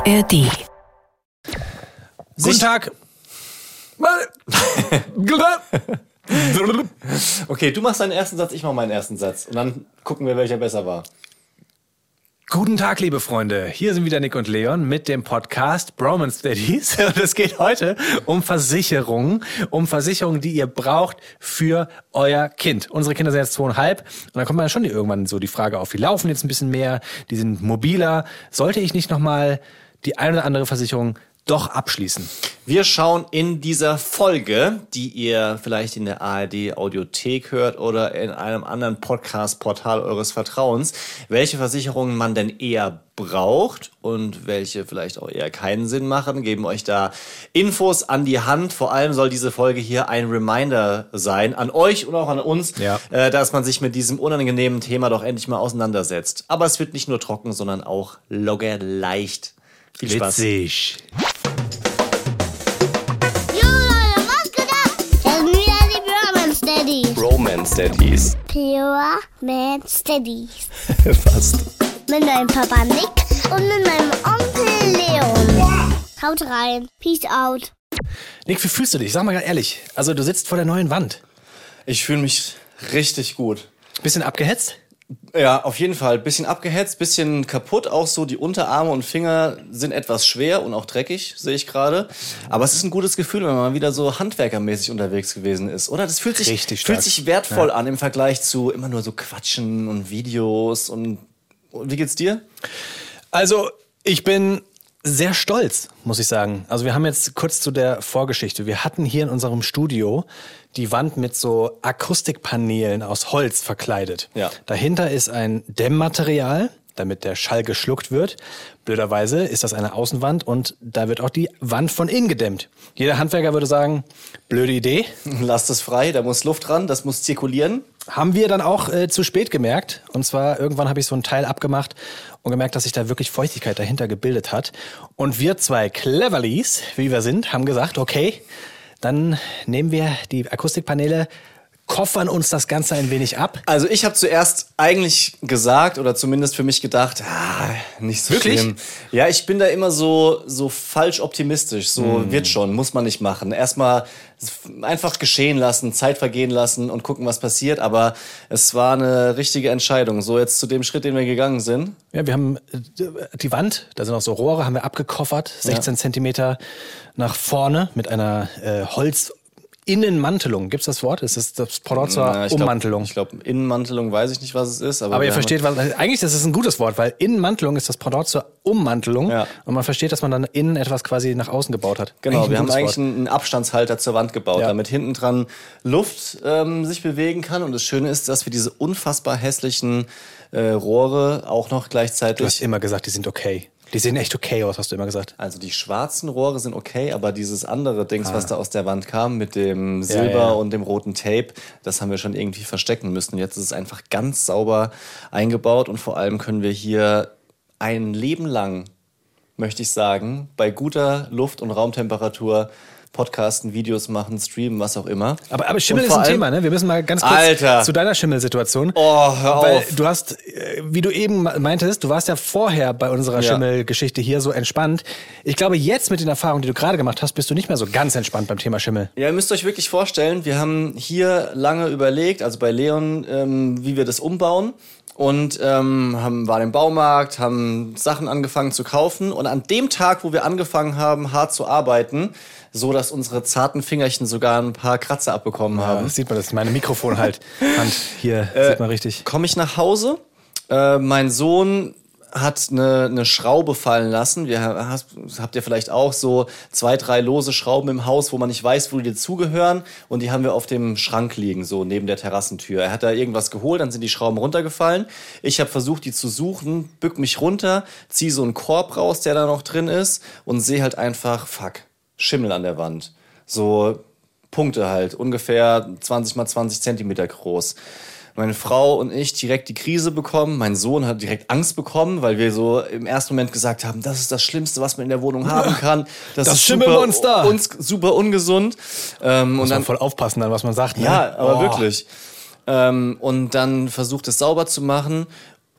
ARD. Guten Tag. Okay, du machst deinen ersten Satz, ich mach meinen ersten Satz. Und dann gucken wir, welcher besser war. Guten Tag, liebe Freunde. Hier sind wieder Nick und Leon mit dem Podcast Bromance Daddies. Und es geht heute um Versicherungen, um Versicherungen, die ihr braucht für euer Kind. Unsere Kinder sind jetzt zweieinhalb. Und dann kommt man schon irgendwann so die Frage auf, die laufen jetzt ein bisschen mehr, die sind mobiler. Sollte ich nicht nochmal die eine oder andere Versicherung doch abschließen. Wir schauen in dieser Folge, die ihr vielleicht in der ARD Audiothek hört oder in einem anderen Podcast-Portal eures Vertrauens, welche Versicherungen man denn eher braucht und welche vielleicht auch eher keinen Sinn machen, geben euch da Infos an die Hand. Vor allem soll diese Folge hier ein Reminder sein an euch und auch an uns, Ja. äh, dass man sich mit diesem unangenehmen Thema doch endlich mal auseinandersetzt. Aber es wird nicht nur trocken, sondern auch locker leicht. Viel Spaß. Witzig. Jo Leute, was geht ab? Das sind wieder die Bromance Daddies. Romance Daddies. Pure Man Steadies. Fast. Mit meinem Papa Nick und mit meinem Onkel Leon. Haut rein. Peace out. Nick, wie fühlst du dich? Sag mal ganz ehrlich. Also du sitzt vor der neuen Wand. Ich fühle mich richtig gut. Bisschen abgehetzt? Ja, auf jeden Fall. Bisschen abgehetzt, bisschen kaputt. Auch so die Unterarme und Finger sind etwas schwer und auch dreckig, sehe ich gerade. Aber es ist ein gutes Gefühl, wenn man mal wieder so handwerkermäßig unterwegs gewesen ist. Oder das fühlt sich, Richtig stark. fühlt sich wertvoll an im Vergleich zu immer nur so Quatschen und Videos und, und wie geht's dir? Also, ich bin sehr stolz, muss ich sagen. Also, wir haben jetzt kurz zu der Vorgeschichte. Wir hatten hier in unserem Studio die Wand mit so Akustikpaneelen aus Holz verkleidet. Ja. Dahinter ist ein Dämmmaterial, damit der Schall geschluckt wird. Blöderweise ist das eine Außenwand und da wird auch die Wand von innen gedämmt. Jeder Handwerker würde sagen, blöde Idee. Lass das frei, da muss Luft ran, das muss zirkulieren. Haben wir dann auch äh, zu spät gemerkt. Und zwar irgendwann habe ich so ein Teil abgemacht und gemerkt, dass sich da wirklich Feuchtigkeit dahinter gebildet hat. Und wir zwei Cleverlies, wie wir sind, haben gesagt, okay, dann nehmen wir die Akustikpaneele, koffern uns das Ganze ein wenig ab. Also ich habe zuerst eigentlich gesagt oder zumindest für mich gedacht, ah, nicht so Wirklich? schlimm. Ja, ich bin da immer so so falsch optimistisch. So wird schon, muss man nicht machen. Erstmal einfach geschehen lassen, Zeit vergehen lassen und gucken, was passiert. Aber es war eine richtige Entscheidung. So jetzt zu dem Schritt, den wir gegangen sind. Ja, wir haben äh, die Wand, da sind auch so Rohre, haben wir abgekoffert, 16 Zentimeter nach vorne mit einer äh, Holz. Innenmantelung, gibt's das Wort? Das ist das Pendant zur Na, ich glaub- Ummantelung. Ich glaube, Innenmantelung weiß ich nicht, was es ist. Aber, Aber ihr versteht, was, eigentlich das ist ein gutes Wort, weil Innenmantelung ist das zur Ummantelung Ja. und man versteht, dass man dann innen etwas quasi nach außen gebaut hat. Genau, Eigentlich wir haben eigentlich Wort. einen Abstandshalter zur Wand gebaut, Ja. damit hinten dran Luft ähm, sich bewegen kann. Und das Schöne ist, dass wir diese unfassbar hässlichen äh, Rohre auch noch Du hast gleichzeitig. immer gesagt, die sind okay. Die sehen echt okay aus, hast du immer gesagt. Also die schwarzen Rohre sind okay, aber dieses andere Dings, was da aus der Wand kam mit dem Silber Ah. ja. und dem roten Tape, das haben wir schon irgendwie verstecken müssen. Jetzt ist es einfach ganz sauber eingebaut und vor allem können wir hier ein Leben lang, möchte ich sagen, bei guter Luft- und Raumtemperatur podcasten, Videos machen, streamen, was auch immer. Aber, aber Schimmel ist ein allem- Thema, ne? Wir müssen mal ganz kurz Alter. zu deiner Schimmelsituation. Oh, hör Weil auf. du hast, äh, wie du eben meintest, du warst ja vorher bei unserer Ja. Schimmelgeschichte hier so entspannt. Ich glaube, jetzt mit den Erfahrungen, die du gerade gemacht hast, bist du nicht mehr so ganz entspannt beim Thema Schimmel. Ja, ihr müsst euch wirklich vorstellen, wir haben hier lange überlegt, also bei Leon, ähm, wie wir das umbauen. Und ähm, haben, waren im Baumarkt, haben Sachen angefangen zu kaufen. Und an dem Tag, wo wir angefangen haben, hart zu arbeiten, so dass unsere zarten Fingerchen sogar ein paar Kratzer abbekommen Ja, haben, das sieht man, das ist meine Mikrofon halt. Hand hier, Äh, sieht man richtig. komme ich nach Hause. Äh, mein Sohn hat eine, eine Schraube fallen lassen. Wir hast, habt ihr vielleicht auch so zwei, drei lose Schrauben im Haus, wo man nicht weiß, wo die dazugehören. Und die haben wir auf dem Schrank liegen, so neben der Terrassentür. Er hat da irgendwas geholt, dann sind die Schrauben runtergefallen. Ich habe versucht, die zu suchen, bück mich runter, zieh so einen Korb raus, der da noch drin ist und sehe halt einfach, fuck, Schimmel an der Wand. So Punkte halt, ungefähr 20 mal 20 Zentimeter groß. Meine Frau und ich direkt die Krise bekommen. Mein Sohn hat direkt Angst bekommen, weil wir so im ersten Moment gesagt haben, das ist das Schlimmste, was man in der Wohnung haben kann. Das, Das ist Schimmelmonster. Super, uns, super ungesund. Ähm, Muss und man dann, voll aufpassen an, was man sagt. Ne? ja, aber Oh. wirklich. Ähm, und dann versucht es sauber zu machen.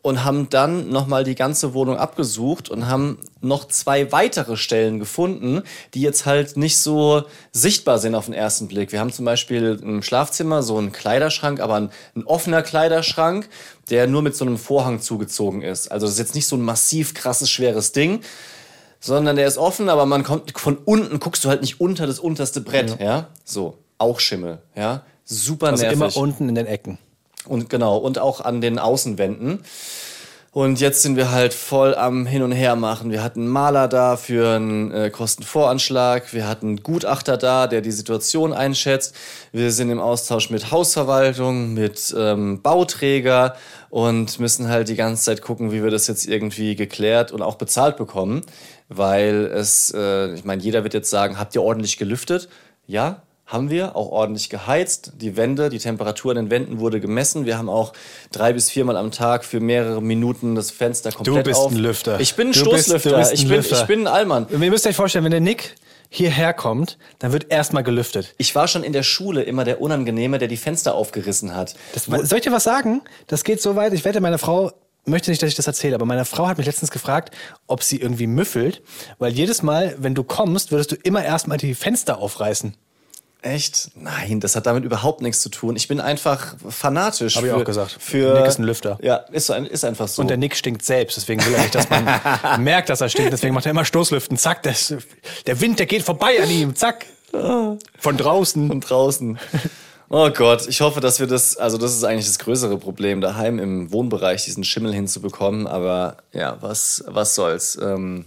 Und haben dann nochmal die ganze Wohnung abgesucht und haben noch zwei weitere Stellen gefunden, die jetzt halt nicht so sichtbar sind auf den ersten Blick. Wir haben zum Beispiel im Schlafzimmer so einen Kleiderschrank, aber ein, ein offener Kleiderschrank, der nur mit so einem Vorhang zugezogen ist. Also das ist jetzt nicht so ein massiv krasses, schweres Ding, sondern der ist offen, aber man kommt von unten, guckst du halt nicht unter das unterste Brett, ja? ja? So, auch Schimmel, ja? Super Also nervig. immer unten in den Ecken. Und genau, und auch an den Außenwänden. Und jetzt sind wir halt voll am Hin und Her machen. Wir hatten Maler da für einen äh, Kostenvoranschlag. Wir hatten Gutachter da, der die Situation einschätzt. Wir sind im Austausch mit Hausverwaltung, mit ähm, Bauträger und müssen halt die ganze Zeit gucken, wie wir das jetzt irgendwie geklärt und auch bezahlt bekommen. Weil es, äh, ich meine, jeder wird jetzt sagen, habt ihr ordentlich gelüftet? Ja, haben wir auch ordentlich geheizt. Die Wände, die Temperatur an den Wänden wurde gemessen. Wir haben auch drei bis viermal am Tag für mehrere Minuten das Fenster komplett bist auf. ein Lüfter. Ich bin ein Du bist- Stoßlüfter. du bist ein ich, bin, Lüfter. ich bin ein Allmann. Und ihr müsst euch vorstellen, wenn der Nick hierher kommt, dann wird erstmal gelüftet. Ich war schon in der Schule immer der Unangenehme, der die Fenster aufgerissen hat. Das, soll ich dir was sagen? Das geht so weit. Ich wette, meine Frau möchte nicht, dass ich das erzähle, aber meine Frau hat mich letztens gefragt, ob sie irgendwie müffelt, weil jedes Mal, wenn du kommst, würdest du immer erstmal die Fenster aufreißen. Echt? Nein, das hat damit überhaupt nichts zu tun. Ich bin einfach fanatisch. Hab ich auch gesagt. Für, Nick ist ein Lüfter. Ja, ist, ein, ist einfach so. Und der Nick stinkt selbst, deswegen will er nicht, dass man merkt, dass er stinkt. Deswegen macht er immer Stoßlüften. Zack, das, der Wind, der geht vorbei an ihm. Zack. Von draußen. von draußen. Oh Gott, ich hoffe, dass wir das, also das ist eigentlich das größere Problem, daheim im Wohnbereich diesen Schimmel hinzubekommen. Aber ja, was, was soll's. Ähm,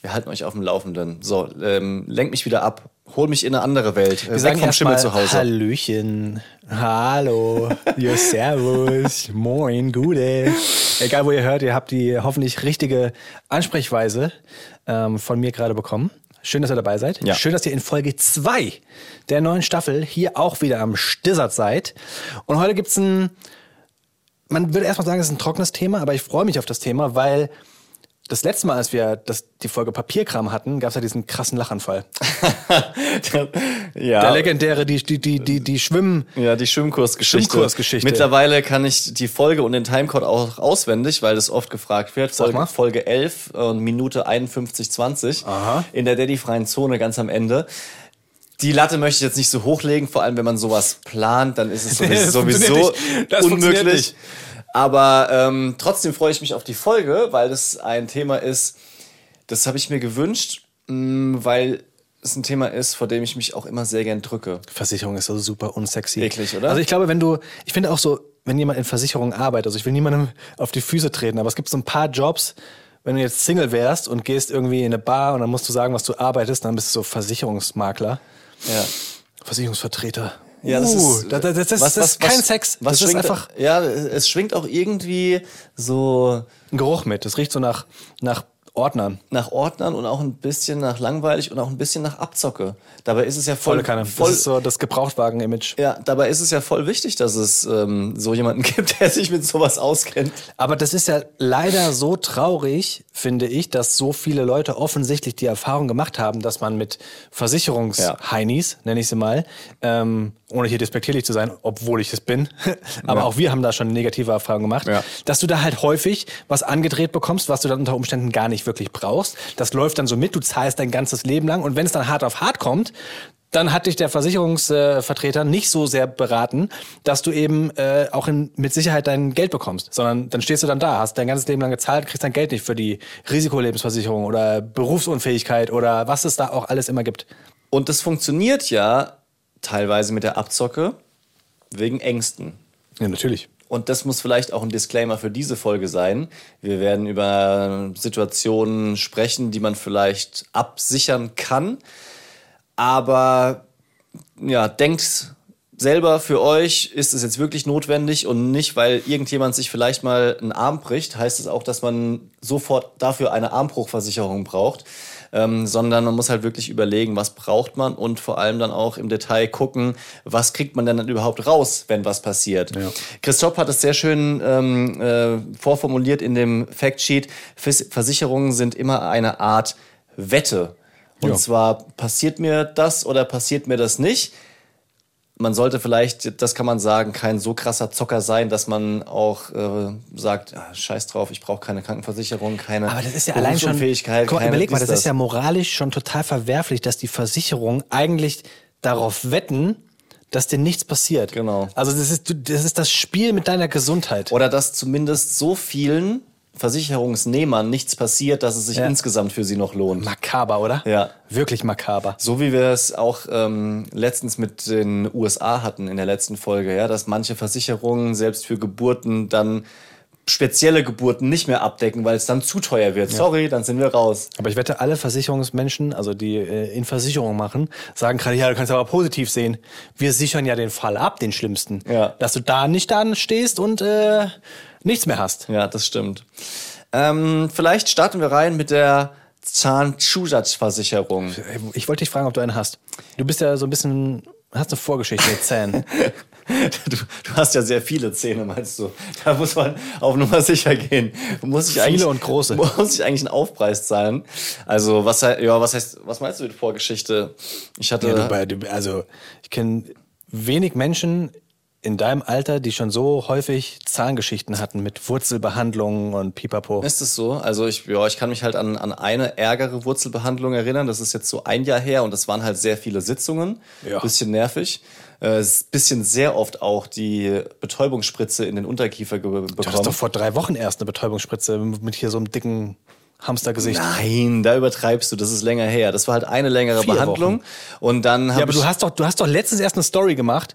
wir halten euch auf dem Laufenden. So, ähm, lenk mich wieder ab. Hol mich in eine andere Welt. Wir Weg sagen vom Schimmel mal zu Hause. Hallöchen. Hallo. Ja, servus. Moin, Gude. Egal, wo ihr hört, ihr habt die hoffentlich richtige Ansprechweise ähm, von mir gerade bekommen. Schön, dass ihr dabei seid. Ja. Schön, dass ihr in Folge 2 der neuen Staffel hier auch wieder am Stissert seid. Und heute gibt's ein, man würde erstmal sagen, es ist ein trockenes Thema, aber ich freue mich auf das Thema, weil das letzte Mal, als wir das, die Folge Papierkram hatten, gab's ja diesen krassen Lachanfall. ja. Der legendäre, die, die, die, die, die Schwimmen, Ja, die Schwimmkursgeschichte. Schwimmkursgeschichte. Mittlerweile kann ich die Folge und den Timecode auch auswendig, weil das oft gefragt wird. Sag mal. Folge, Folge 11 und Minute 51,20 Aha. in der Daddy-freien Zone ganz am Ende. Die Latte möchte ich jetzt nicht so hochlegen, vor allem wenn man sowas plant, dann ist es Nee, das sowieso, sowieso. Das unmöglich. Aber ähm, trotzdem freue ich mich auf die Folge, weil das ein Thema ist, das habe ich mir gewünscht, mh, weil es ein Thema ist, vor dem ich mich auch immer sehr gern drücke. Versicherung ist so super unsexy. Eklig, oder? Also ich glaube, wenn du, ich finde auch so, wenn jemand in Versicherung arbeitet, also ich will niemandem auf die Füße treten, aber es gibt so ein paar Jobs, wenn du jetzt Single wärst und gehst irgendwie in eine Bar und dann musst du sagen, was du arbeitest, dann bist du so Versicherungsmakler, Ja. Versicherungsvertreter. Ja, das Uh, ist, das, das, das, das ist kein Sex. Was das ist schwingt, einfach ja, es schwingt auch irgendwie so ein Geruch mit. Das riecht so nach, nach Ordnern. nach Ordnern und auch ein bisschen nach langweilig und auch ein bisschen nach Abzocke. Dabei ist es ja voll, Volle Kanne. voll das ist so das Gebrauchtwagen-Image. ja, dabei ist es ja voll wichtig, dass es ähm, so jemanden gibt, der sich mit sowas auskennt. Aber das ist ja leider so traurig, finde ich, dass so viele Leute offensichtlich die Erfahrung gemacht haben, dass man mit Versicherungsheinis, nenne ich sie mal, ähm, ohne hier despektierlich zu sein, obwohl ich es bin, aber auch wir haben da schon negative Erfahrungen gemacht, Ja. dass du da halt häufig was angedreht bekommst, was du dann unter Umständen gar nicht wirklich brauchst. Das läuft dann so mit, du zahlst dein ganzes Leben lang und wenn es dann hart auf hart kommt, dann hat dich der Versicherungsvertreter nicht so sehr beraten, dass du eben äh, auch in, mit Sicherheit dein Geld bekommst, sondern dann stehst du dann da, hast dein ganzes Leben lang gezahlt, kriegst dein Geld nicht für die Risikolebensversicherung oder Berufsunfähigkeit oder was es da auch alles immer gibt. Und das funktioniert ja teilweise mit der Abzocke wegen Ängsten. Ja, natürlich. Und das muss vielleicht auch ein Disclaimer für diese Folge sein. Wir werden über Situationen sprechen, die man vielleicht absichern kann. Aber ja, denkt selber für euch, ist es jetzt wirklich notwendig und nicht, weil irgendjemand sich vielleicht mal einen Arm bricht, heißt es auch, dass man sofort dafür eine Armbruchversicherung braucht. Ähm, sondern man muss halt wirklich überlegen, was braucht man und vor allem dann auch im Detail gucken, was kriegt man denn dann überhaupt raus, wenn was passiert. Ja. Christoph hat es sehr schön ähm, äh, vorformuliert in dem Factsheet. Vers Versicherungen sind immer eine Art Wette. Und Ja. zwar passiert mir das oder passiert mir das nicht. Man sollte vielleicht, das kann man sagen, kein so krasser Zocker sein, dass man auch äh, sagt, ah, scheiß drauf, ich brauche keine Krankenversicherung, keine Aber das ist ja allein schon. Guck überleg mal, dies, das ist ja moralisch schon total verwerflich, dass die Versicherungen eigentlich darauf wetten, dass dir nichts passiert. Genau. Also das ist, das ist das Spiel mit deiner Gesundheit. Oder dass zumindest so vielen Versicherungsnehmern nichts passiert, dass es sich Ja. insgesamt für sie noch lohnt. Makaber, oder? Ja. Wirklich makaber. So wie wir es auch ähm, letztens mit den USA hatten in der letzten Folge, ja, dass manche Versicherungen selbst für Geburten dann spezielle Geburten nicht mehr abdecken, weil es dann zu teuer wird. Sorry, dann sind wir raus. Aber ich wette, alle Versicherungsmenschen, also die äh, in Versicherung machen, sagen gerade, ja, du kannst aber positiv sehen. Wir sichern ja den Fall ab, den schlimmsten. Ja. Dass du da nicht dann stehst und äh, nichts mehr hast. Ja, das stimmt. Ähm, vielleicht starten wir rein mit der Zahnzusatzversicherung. Ich wollte dich fragen, ob du einen hast. Du bist ja so ein bisschen, hast eine Vorgeschichte mit Zähnen. Du, du hast ja sehr viele Zähne, meinst du? Da muss man auf Nummer sicher gehen. Muss ich Viele und große. Muss ich eigentlich einen Aufpreis zahlen? Also was, ja, was heißt, was meinst du mit Vorgeschichte? Ich hatte, Ja, du, also ich kenne wenig Menschen in deinem Alter, die schon so häufig Zahngeschichten hatten mit Wurzelbehandlungen und Pipapo. Ist es so? Also ich, ja, ich kann mich halt an, an eine ärgere Wurzelbehandlung erinnern. Das ist jetzt so ein Jahr her und das waren halt sehr viele Sitzungen. Ja. Bisschen nervig. Äh, bisschen sehr oft auch die Betäubungsspritze in den Unterkiefer ge Du hattest bekommen. doch vor drei Wochen erst eine Betäubungsspritze mit hier so einem dicken Hamstergesicht. Nein, da übertreibst du. Das ist länger her. Das war halt eine längere Vier Behandlung. Und dann Ja, aber du hast doch, du hast doch letztens erst eine Story gemacht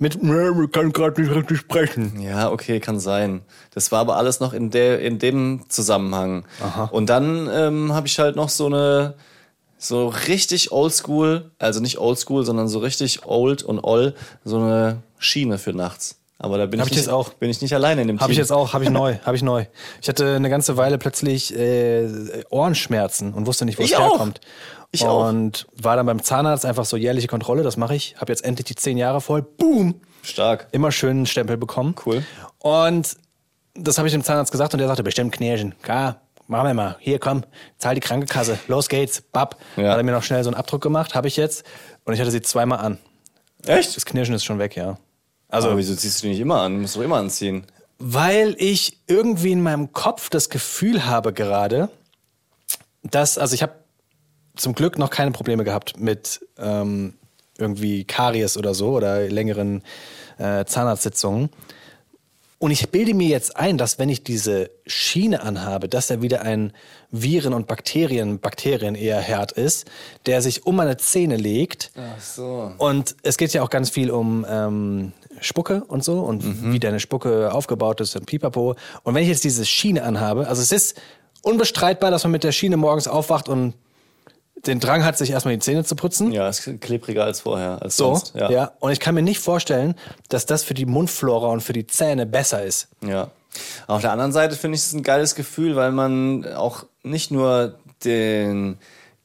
mit, "Nee, wir können gerade nicht richtig sprechen. Ja, okay, kann sein. Das war aber alles noch in, der, in dem Zusammenhang. Und dann ähm, habe ich halt noch so eine, so richtig oldschool, also nicht oldschool, sondern so richtig old und all, so eine Schiene für nachts. Aber da bin, Hab ich, ich nicht, jetzt auch. bin ich nicht alleine in dem Habe Team. ich jetzt auch, habe ich neu, habe ich neu. Ich hatte eine ganze Weile plötzlich äh, Ohrenschmerzen und wusste nicht, wo es Ich auch. herkommt. Ich auch. und war dann beim Zahnarzt einfach so jährliche Kontrolle, das mache ich. Habe jetzt endlich die zehn Jahre voll. Boom! Stark. Immer schön einen Stempel bekommen. Cool. Und das habe ich dem Zahnarzt gesagt und der sagte, bestimmt Knirschen. Klar, machen wir mal. Hier, komm, zahl die Krankenkasse. Los geht's. Bab. Ja. Hat er mir noch schnell so einen Abdruck gemacht, habe ich jetzt. Und ich hatte sie zweimal an. Echt? Das Knirschen ist schon weg, ja. Also, wieso ziehst du die nicht immer an? Du musst doch immer anziehen. Weil ich irgendwie in meinem Kopf das Gefühl habe gerade, dass, also ich habe zum Glück noch keine Probleme gehabt mit ähm, irgendwie Karies oder so oder längeren äh, Zahnarztsitzungen. Und ich bilde mir jetzt ein, dass wenn ich diese Schiene anhabe, dass da wieder ein Viren- und Bakterien, Bakterien eher Herd ist, der sich um meine Zähne legt. Ach so. Und es geht ja auch ganz viel um ähm, Spucke und so und wie deine Spucke aufgebaut ist und pipapo. Und wenn ich jetzt diese Schiene anhabe, also es ist unbestreitbar, dass man mit der Schiene morgens aufwacht und den Drang hat, sich erstmal die Zähne zu putzen. Ja, ist klebriger als vorher, als So, sonst. ja. Und ich kann mir nicht vorstellen, dass das für die Mundflora und für die Zähne besser ist. Ja. Auf der anderen Seite finde ich es ein geiles Gefühl, weil man auch nicht nur den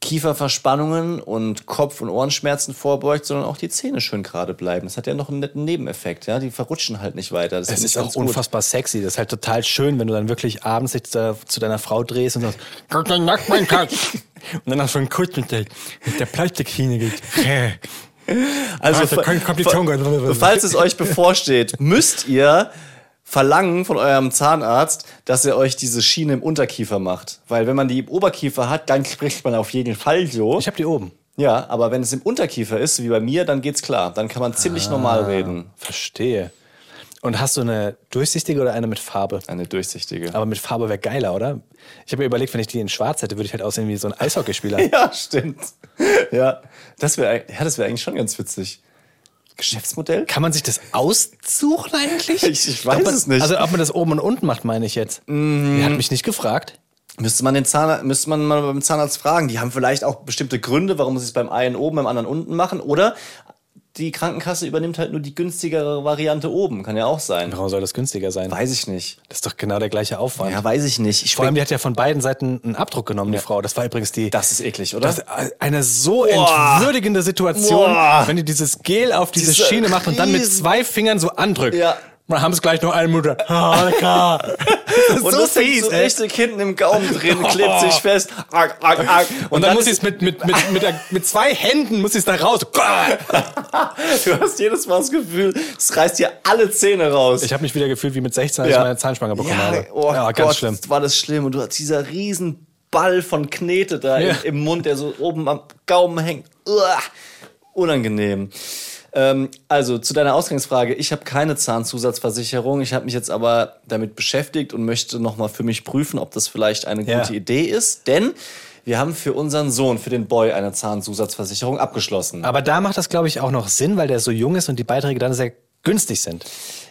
Kieferverspannungen und Kopf- und Ohrenschmerzen vorbeugt, sondern auch die Zähne schön gerade bleiben. Das hat ja noch einen netten Nebeneffekt, ja. Die verrutschen halt nicht weiter. Das Es ist auch ganz gut. unfassbar sexy. Das ist halt total schön, wenn du dann wirklich abends dich da, zu deiner Frau drehst und sagst, Gott, dein Nackt, mein Schatz. Und dann hast du einen Kuss mit der, Plastikschiene geht. Also, kommt die Zunge. falls es euch bevorsteht, müsst ihr verlangen von eurem Zahnarzt, dass er euch diese Schiene im Unterkiefer macht. Weil wenn man die im Oberkiefer hat, dann spricht man auf jeden Fall so. Ich habe die oben. Ja, aber wenn es im Unterkiefer ist, wie bei mir, dann geht's klar. Dann kann man ziemlich normal reden. Verstehe. Und hast du eine durchsichtige oder eine mit Farbe? Eine durchsichtige. Aber mit Farbe wäre geiler, oder? Ich habe mir überlegt, wenn ich die in schwarz hätte, würde ich halt aussehen wie so ein Eishockeyspieler. Ja, stimmt. Ja, das wäre ja, das wäre eigentlich schon ganz witzig. Geschäftsmodell? Kann man sich das aussuchen eigentlich? Ich- ich weiß man, es nicht. Also ob man das oben und unten macht, meine ich jetzt. Er hat mich nicht gefragt. Müsste man den Zahnarzt, müsste man mal beim Zahnarzt fragen. Die haben vielleicht auch bestimmte Gründe, warum sie es beim einen oben, beim anderen unten machen. Oder die Krankenkasse übernimmt halt nur die günstigere Variante oben. Kann ja auch sein. Warum soll das günstiger sein? Weiß ich nicht. Das ist doch genau der gleiche Aufwand. Ja, weiß ich nicht. Ich Vor allem, die hat ja von beiden Seiten einen Abdruck genommen, die Frau. Das war übrigens die. das ist eklig, oder? das ist eine so entwürdigende Situation, Boah. wenn die dieses Gel auf diese, Diese Schiene macht und dann mit zwei Fingern so andrückt. Ja. Wir haben es gleich noch eine Minute. Ah. Das Und so das hängt fies, so ey. richtig hinten im Gaumen drin, klebt sich fest. Arg, arg, arg. Und dann, muss ist- ich es mit, mit, mit, mit, mit zwei Händen muss ich es da raus. Du hast jedes Mal das Gefühl, es reißt dir alle Zähne raus. Ich habe mich wieder gefühlt wie mit 16, als ich meine Zahnspange bekommen ja, habe. Oh ja, Gott, ganz schlimm. war das schlimm. Und du hast dieser riesen Ball von Knete da Ja. im, im Mund, der so oben am Gaumen hängt. Uah, unangenehm. Ähm, also zu deiner Ausgangsfrage, ich habe keine Zahnzusatzversicherung. Ich habe mich jetzt aber damit beschäftigt und möchte nochmal für mich prüfen, ob das vielleicht eine Ja. gute Idee ist. Denn wir haben für unseren Sohn, für den Boy, eine Zahnzusatzversicherung abgeschlossen. Aber da macht das, glaube ich, auch noch Sinn, weil der so jung ist und die Beiträge dann sehr günstig sind.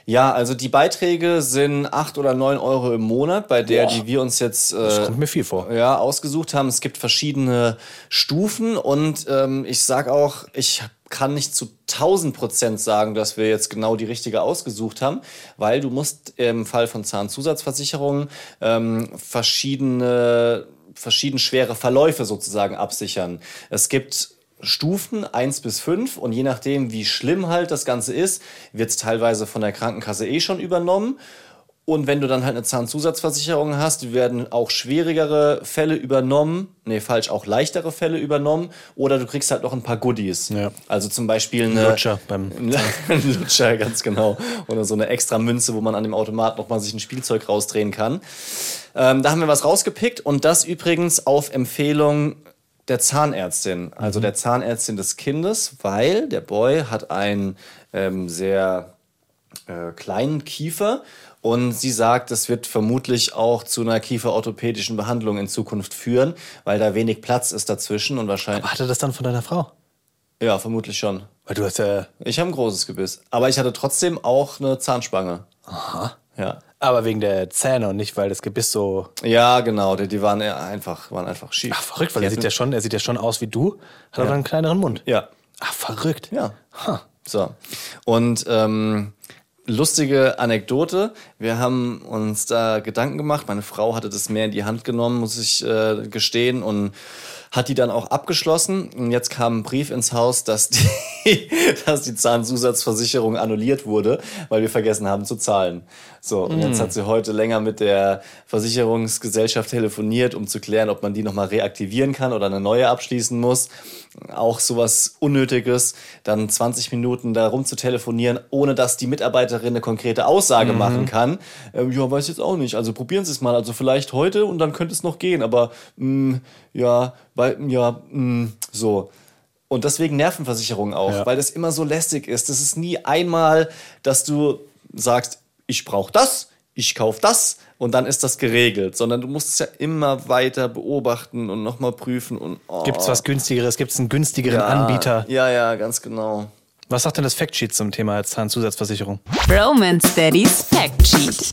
Ja, also die Beiträge sind acht oder neun Euro im Monat, bei der, die wir uns jetzt Das äh, kommt mir viel vor. ja, ausgesucht haben. Es gibt verschiedene Stufen und ähm, ich sag auch, ich kann nicht zu 1000 Prozent sagen, dass wir jetzt genau die richtige ausgesucht haben, weil du musst im Fall von Zahnzusatzversicherungen ähm, verschiedene, verschieden schwere Verläufe sozusagen absichern. Es gibt Stufen 1 bis 5 und je nachdem, wie schlimm halt das Ganze ist, wird es teilweise von der Krankenkasse eh schon übernommen. Und wenn du dann halt eine Zahnzusatzversicherung hast, werden auch schwierigere Fälle übernommen, nee, falsch, auch leichtere Fälle übernommen, oder du kriegst halt noch ein paar Goodies. Ja. Also zum Beispiel eine Lutscher beim Lutscher, ganz genau. Oder so eine extra Münze, wo man an dem Automat nochmal sich ein Spielzeug rausdrehen kann. Ähm, da haben wir was rausgepickt und das übrigens auf Empfehlung der Zahnärztin, also der Zahnärztin des Kindes, weil der Boy hat einen ähm, sehr äh, kleinen Kiefer und sie sagt, das wird vermutlich auch zu einer kieferorthopädischen Behandlung in Zukunft führen, weil da wenig Platz ist dazwischen und wahrscheinlich. Hatte das dann von deiner Frau? Ja, vermutlich schon. Weil du hast ja. Ich habe ein großes Gebiss. Aber ich hatte trotzdem auch eine Zahnspange. Aha. Ja. Aber wegen der Zähne und nicht, weil das Gebiss so. Ja, genau. Die, die waren einfach, waren einfach schief. Ach, verrückt, weil er sieht ja schon, er sieht ja schon aus wie du, hat aber einen kleineren Mund. Ja. Ach, verrückt. Ja. So. Und ähm, lustige Anekdote. Wir haben uns da Gedanken gemacht. Meine Frau hatte das mehr in die Hand genommen, muss ich äh, gestehen, und hat die dann auch abgeschlossen. Und jetzt kam ein Brief ins Haus, dass die, dass die Zahnzusatzversicherung annulliert wurde, weil wir vergessen haben zu zahlen. So, und jetzt hat sie heute länger mit der Versicherungsgesellschaft telefoniert, um zu klären, ob man die nochmal reaktivieren kann oder eine neue abschließen muss. Auch sowas Unnötiges, dann 20 Minuten da rum zu telefonieren, ohne dass die Mitarbeiterin eine konkrete Aussage machen kann. Ähm, ja, weiß jetzt auch nicht. Also probieren Sie es mal. Also vielleicht heute und dann könnte es noch gehen. Aber mh, ja, weil, ja, mh, so. Und deswegen Nervenversicherung auch, Ja. weil das immer so lästig ist. Das ist nie einmal, dass du sagst, ich brauche das, ich kaufe das und dann ist das geregelt, sondern du musst es ja immer weiter beobachten und nochmal prüfen und oh, Gibt es was günstigeres? Gibt es einen günstigeren ja, Anbieter? Ja, ja, ganz genau. Was sagt denn das Factsheet zum Thema Zahnzusatzversicherung? Romance Daddy's Fact Sheet.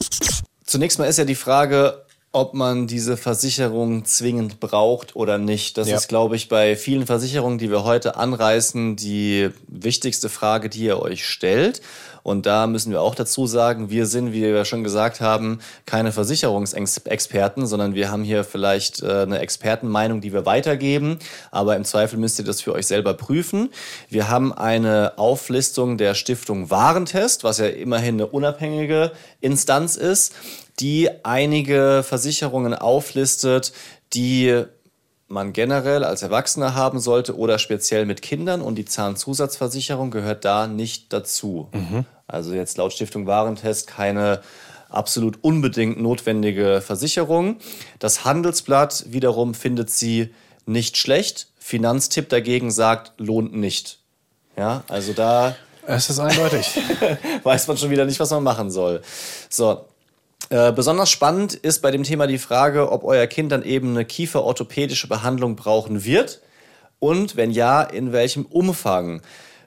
Zunächst mal ist ja die Frage, ob man diese Versicherung zwingend braucht oder nicht. Das Ja. ist, glaube ich, bei vielen Versicherungen, die wir heute anreißen, die wichtigste Frage, die ihr euch stellt. Und da müssen wir auch dazu sagen, wir sind, wie wir schon gesagt haben, keine Versicherungsexperten, sondern wir haben hier vielleicht äh, eine Expertenmeinung, die wir weitergeben. Aber im Zweifel müsst ihr das für euch selber prüfen. Wir haben eine Auflistung der Stiftung Warentest, was ja immerhin eine unabhängige Instanz ist, die einige Versicherungen auflistet, die man generell als Erwachsener haben sollte oder speziell mit Kindern und die Zahnzusatzversicherung gehört da nicht dazu. Also jetzt laut Stiftung Warentest keine absolut unbedingt notwendige Versicherung. Das Handelsblatt wiederum findet sie nicht schlecht. Finanztipp dagegen sagt, lohnt nicht. Ja, also da Es ist eindeutig. weiß man schon wieder nicht, was man machen soll. So. Äh, besonders spannend ist bei dem Thema die Frage, ob euer Kind dann eben eine kieferorthopädische Behandlung brauchen wird und wenn ja, in welchem Umfang.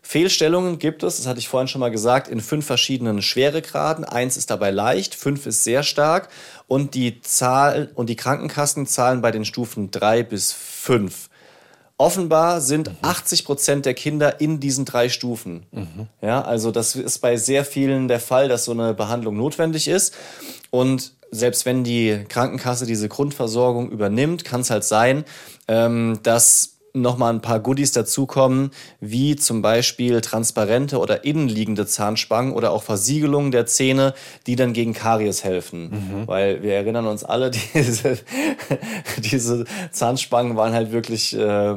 Fehlstellungen gibt es, das hatte ich vorhin schon mal gesagt, in fünf verschiedenen Schweregraden. Eins ist dabei leicht, fünf ist sehr stark und die Zahl und die Krankenkassen zahlen bei den Stufen drei bis fünf. Offenbar sind 80 Prozent der Kinder in diesen drei Stufen. Ja, also das ist bei sehr vielen der Fall, dass so eine Behandlung notwendig ist. Und selbst wenn die Krankenkasse diese Grundversorgung übernimmt, kann es halt sein, ähm, dass nochmal ein paar Goodies dazukommen, wie zum Beispiel transparente oder innenliegende Zahnspangen oder auch Versiegelungen der Zähne, die dann gegen Karies helfen. Weil wir erinnern uns alle, diese, diese Zahnspangen waren halt wirklich, äh,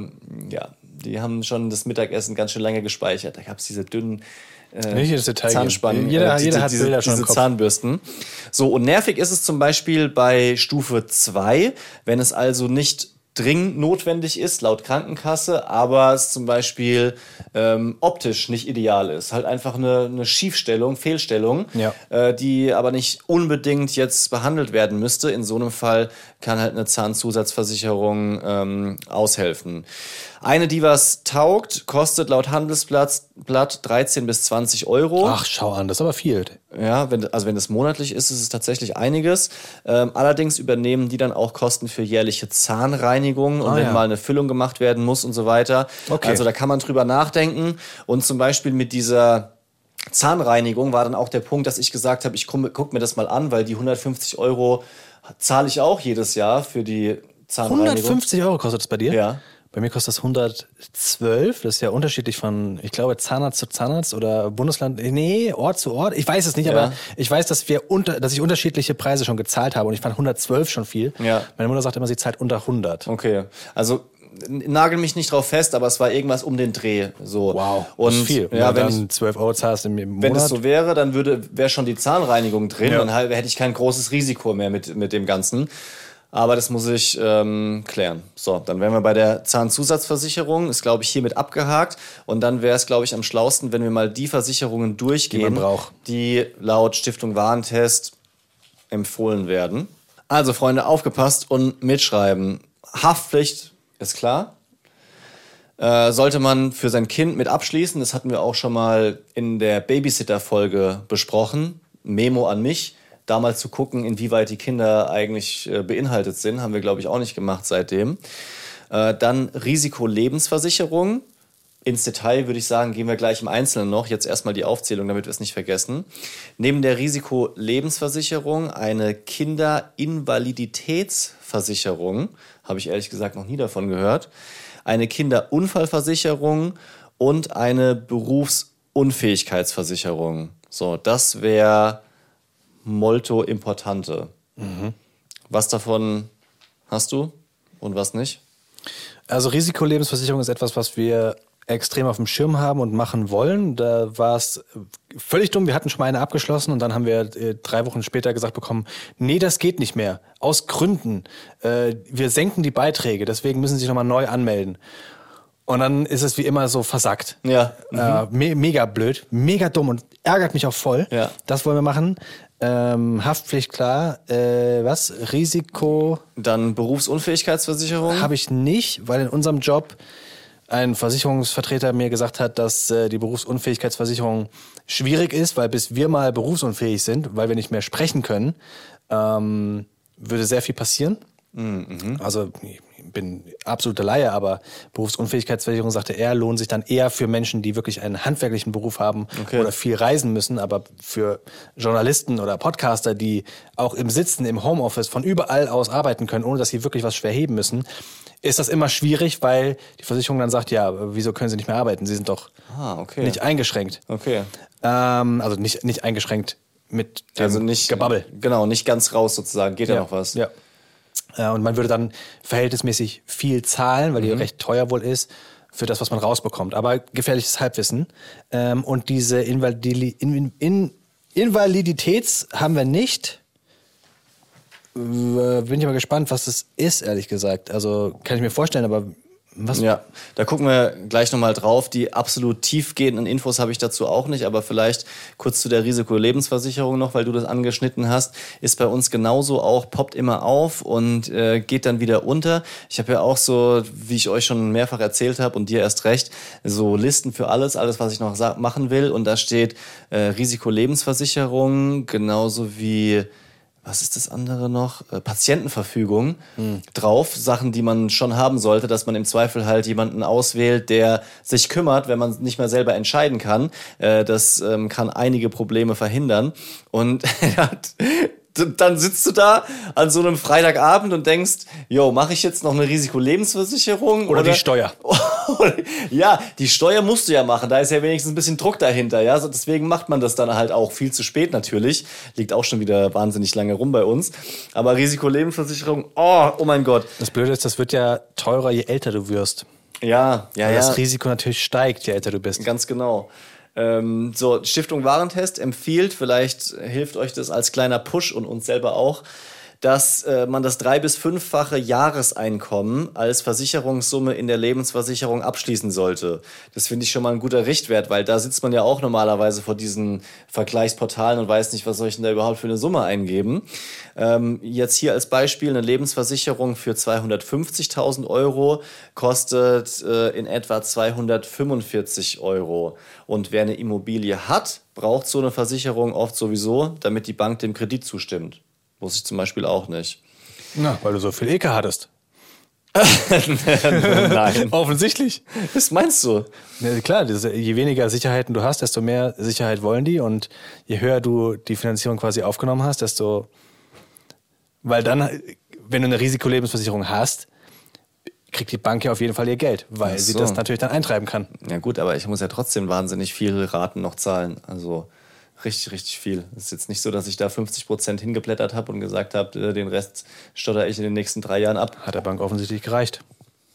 ja, die haben schon das Mittagessen ganz schön lange gespeichert. Da gab es diese dünnen äh, Nicht ins Detail. Zahnspannen, Jeder- äh, jeder hat diese, Bilder schon diese. Zahnbürsten. So, und nervig ist es zum Beispiel bei Stufe 2, wenn es also nicht dringend notwendig ist, laut Krankenkasse, aber es zum Beispiel ähm, optisch nicht ideal ist. Halt einfach eine, eine Schiefstellung, Fehlstellung, Ja. äh, die aber nicht unbedingt jetzt behandelt werden müsste. In so einem Fall kann halt eine Zahnzusatzversicherung ähm, aushelfen. Eine, die was taugt, kostet laut Handelsblatt Blatt 13 bis 20 Euro. Ach, schau an, das ist aber viel. Ja, wenn, also wenn es monatlich ist, ist es tatsächlich einiges. Ähm, allerdings übernehmen die dann auch Kosten für jährliche Zahnreinigung und Ah, wenn ja. mal eine Füllung gemacht werden muss und so weiter. Okay. Also da kann man drüber nachdenken. Und zum Beispiel mit dieser Zahnreinigung war dann auch der Punkt, dass ich gesagt habe, ich gucke guck mir das mal an, weil die 150 Euro zahle ich auch jedes Jahr für die Zahnreinigung. 150 Euro kostet es bei dir? Ja. Bei mir kostet das 112. Das ist ja unterschiedlich von, ich glaube, Zahnarzt zu Zahnarzt oder Bundesland. Nee, Ort zu Ort. Ich weiß es nicht, Ja. aber ich weiß, dass wir unter, dass ich unterschiedliche Preise schon gezahlt habe und ich fand 112 schon viel. Ja. Meine Mutter sagt immer, sie zahlt unter 100. Okay, also nagel mich nicht drauf fest, aber es war irgendwas um den Dreh. So. Wow. Und das ist viel. ja, wenn wenn du ich, dann 12 Euro zahlst im, im Monat. Wenn es so wäre, dann würde wäre schon die Zahnreinigung drin, Ja. dann hätte ich kein großes Risiko mehr mit, mit dem Ganzen. Aber das muss ich ähm, klären. So, dann wären wir bei der Zahnzusatzversicherung, ist glaube ich hiermit abgehakt. Und dann wäre es glaube ich am schlausten, wenn wir mal die Versicherungen durchgehen, Die die laut Stiftung Warentest empfohlen werden. Also Freunde, aufgepasst und mitschreiben. Haftpflicht ist klar. Äh, sollte man für sein Kind mit abschließen. Das hatten wir auch schon mal in der Babysitter-Folge besprochen. Memo an mich. Da mal zu gucken, inwieweit die Kinder eigentlich äh, beinhaltet sind, haben wir, glaube ich, auch nicht gemacht seitdem. Äh, dann Risikolebensversicherung. Ins Detail würde ich sagen, gehen wir gleich im Einzelnen noch. Jetzt erstmal die Aufzählung, damit wir es nicht vergessen. Neben der Risikolebensversicherung eine Kinderinvaliditätsversicherung. Habe ich ehrlich gesagt noch nie davon gehört. Eine Kinderunfallversicherung und eine Berufsunfähigkeitsversicherung. So, das wäre molto importante. Was davon hast du und was nicht? Also Risikolebensversicherung ist etwas, was wir extrem auf dem Schirm haben und machen wollen. Da war es völlig dumm. Wir hatten schon mal eine abgeschlossen und dann haben wir äh, drei Wochen später gesagt bekommen, nee, das geht nicht mehr. Aus Gründen. Äh, wir senken die Beiträge, deswegen müssen Sie sich nochmal neu anmelden. Und dann ist es wie immer so versackt. Ja. Äh, me mega blöd, mega dumm und ärgert mich auch voll. Ja. Das wollen wir machen. Ähm, Haftpflicht, klar. Äh, was? Risiko Dann Berufsunfähigkeitsversicherung. habe ich nicht, weil in unserem Job ein Versicherungsvertreter mir gesagt hat, dass äh, die Berufsunfähigkeitsversicherung schwierig ist, weil bis wir mal berufsunfähig sind, weil wir nicht mehr sprechen können, ähm, würde sehr viel passieren. Also ich bin absoluter Laie, aber Berufsunfähigkeitsversicherung, sagte er, lohnt sich dann eher für Menschen, die wirklich einen handwerklichen Beruf haben Okay. oder viel reisen müssen, aber für Journalisten oder Podcaster, die auch im Sitzen, im Homeoffice von überall aus arbeiten können, ohne dass sie wirklich was schwer heben müssen, ist das immer schwierig, weil die Versicherung dann sagt, ja, wieso können sie nicht mehr arbeiten? Sie sind doch Ah, okay. nicht eingeschränkt. Okay. Ähm, also nicht, nicht eingeschränkt mit dem Also nicht Gebabbel. Genau, nicht ganz raus sozusagen. Geht ja, noch was. Ja. Ja, und man würde dann verhältnismäßig viel zahlen, weil die Mhm. recht teuer wohl ist, für das, was man rausbekommt. Aber gefährliches Halbwissen. Ähm, und diese Invalidi in, in, Invaliditäts haben wir nicht. Bin ich mal gespannt, was das ist, ehrlich gesagt. Also kann ich mir vorstellen, aber was? Ja, da gucken wir gleich nochmal drauf. Die absolut tiefgehenden Infos habe ich dazu auch nicht, aber vielleicht kurz zu der Risikolebensversicherung noch, weil du das angeschnitten hast, ist bei uns genauso auch, poppt immer auf und äh, geht dann wieder unter. Ich habe ja auch so, wie ich euch schon mehrfach erzählt habe und dir erst recht, so Listen für alles, alles, was ich noch machen will. Und da steht äh, Risikolebensversicherung, genauso wie was ist das andere noch? Äh, Patientenverfügung drauf. Sachen, die man schon haben sollte, dass man im Zweifel halt jemanden auswählt, der sich kümmert, wenn man nicht mehr selber entscheiden kann. Äh, das ähm, kann einige Probleme verhindern. Und dann sitzt du da an so einem Freitagabend und denkst, jo, mache ich jetzt noch eine Risikolebensversicherung? Oder die Steuer. ja, die Steuer musst du ja machen. Da ist ja wenigstens ein bisschen Druck dahinter. Ja, so deswegen macht man das dann halt auch viel zu spät natürlich. Liegt auch schon wieder wahnsinnig lange rum bei uns. Aber Risikolebensversicherung, oh, oh mein Gott. Das Blöde ist, das wird ja teurer, je älter du wirst. Ja, ja, Weil ja. das Risiko natürlich steigt, je älter du bist. Ganz genau. Ähm, so, Stiftung Warentest empfiehlt, vielleicht hilft euch das als kleiner Push und uns selber auch, dass äh, man das drei- bis fünffache Jahreseinkommen als Versicherungssumme in der Lebensversicherung abschließen sollte. Das finde ich schon mal ein guter Richtwert, weil da sitzt man ja auch normalerweise vor diesen Vergleichsportalen und weiß nicht, was soll ich denn da überhaupt für eine Summe eingeben. Ähm, jetzt hier als Beispiel eine Lebensversicherung für 250.000 Euro kostet äh, in etwa 245 Euro. Und wer eine Immobilie hat, braucht so eine Versicherung oft sowieso, damit die Bank dem Kredit zustimmt. Muss ich zum Beispiel auch nicht. Na, weil du so viel Ekel hattest. Nein. Offensichtlich. Was meinst du? Ja, klar, je weniger Sicherheiten du hast, desto mehr Sicherheit wollen die. Und je höher du die Finanzierung quasi aufgenommen hast, desto. Weil dann, wenn du eine Risikolebensversicherung hast, kriegt die Bank ja auf jeden Fall ihr Geld, weil Ach sie so. das natürlich dann eintreiben kann. Ja gut, aber ich muss ja trotzdem wahnsinnig viel Raten noch zahlen. Also richtig, richtig viel. Es ist jetzt nicht so, dass ich da 50 Prozent hingeblättert habe und gesagt habe, äh, den Rest stotter ich in den nächsten drei Jahren ab. Hat der Bank offensichtlich gereicht.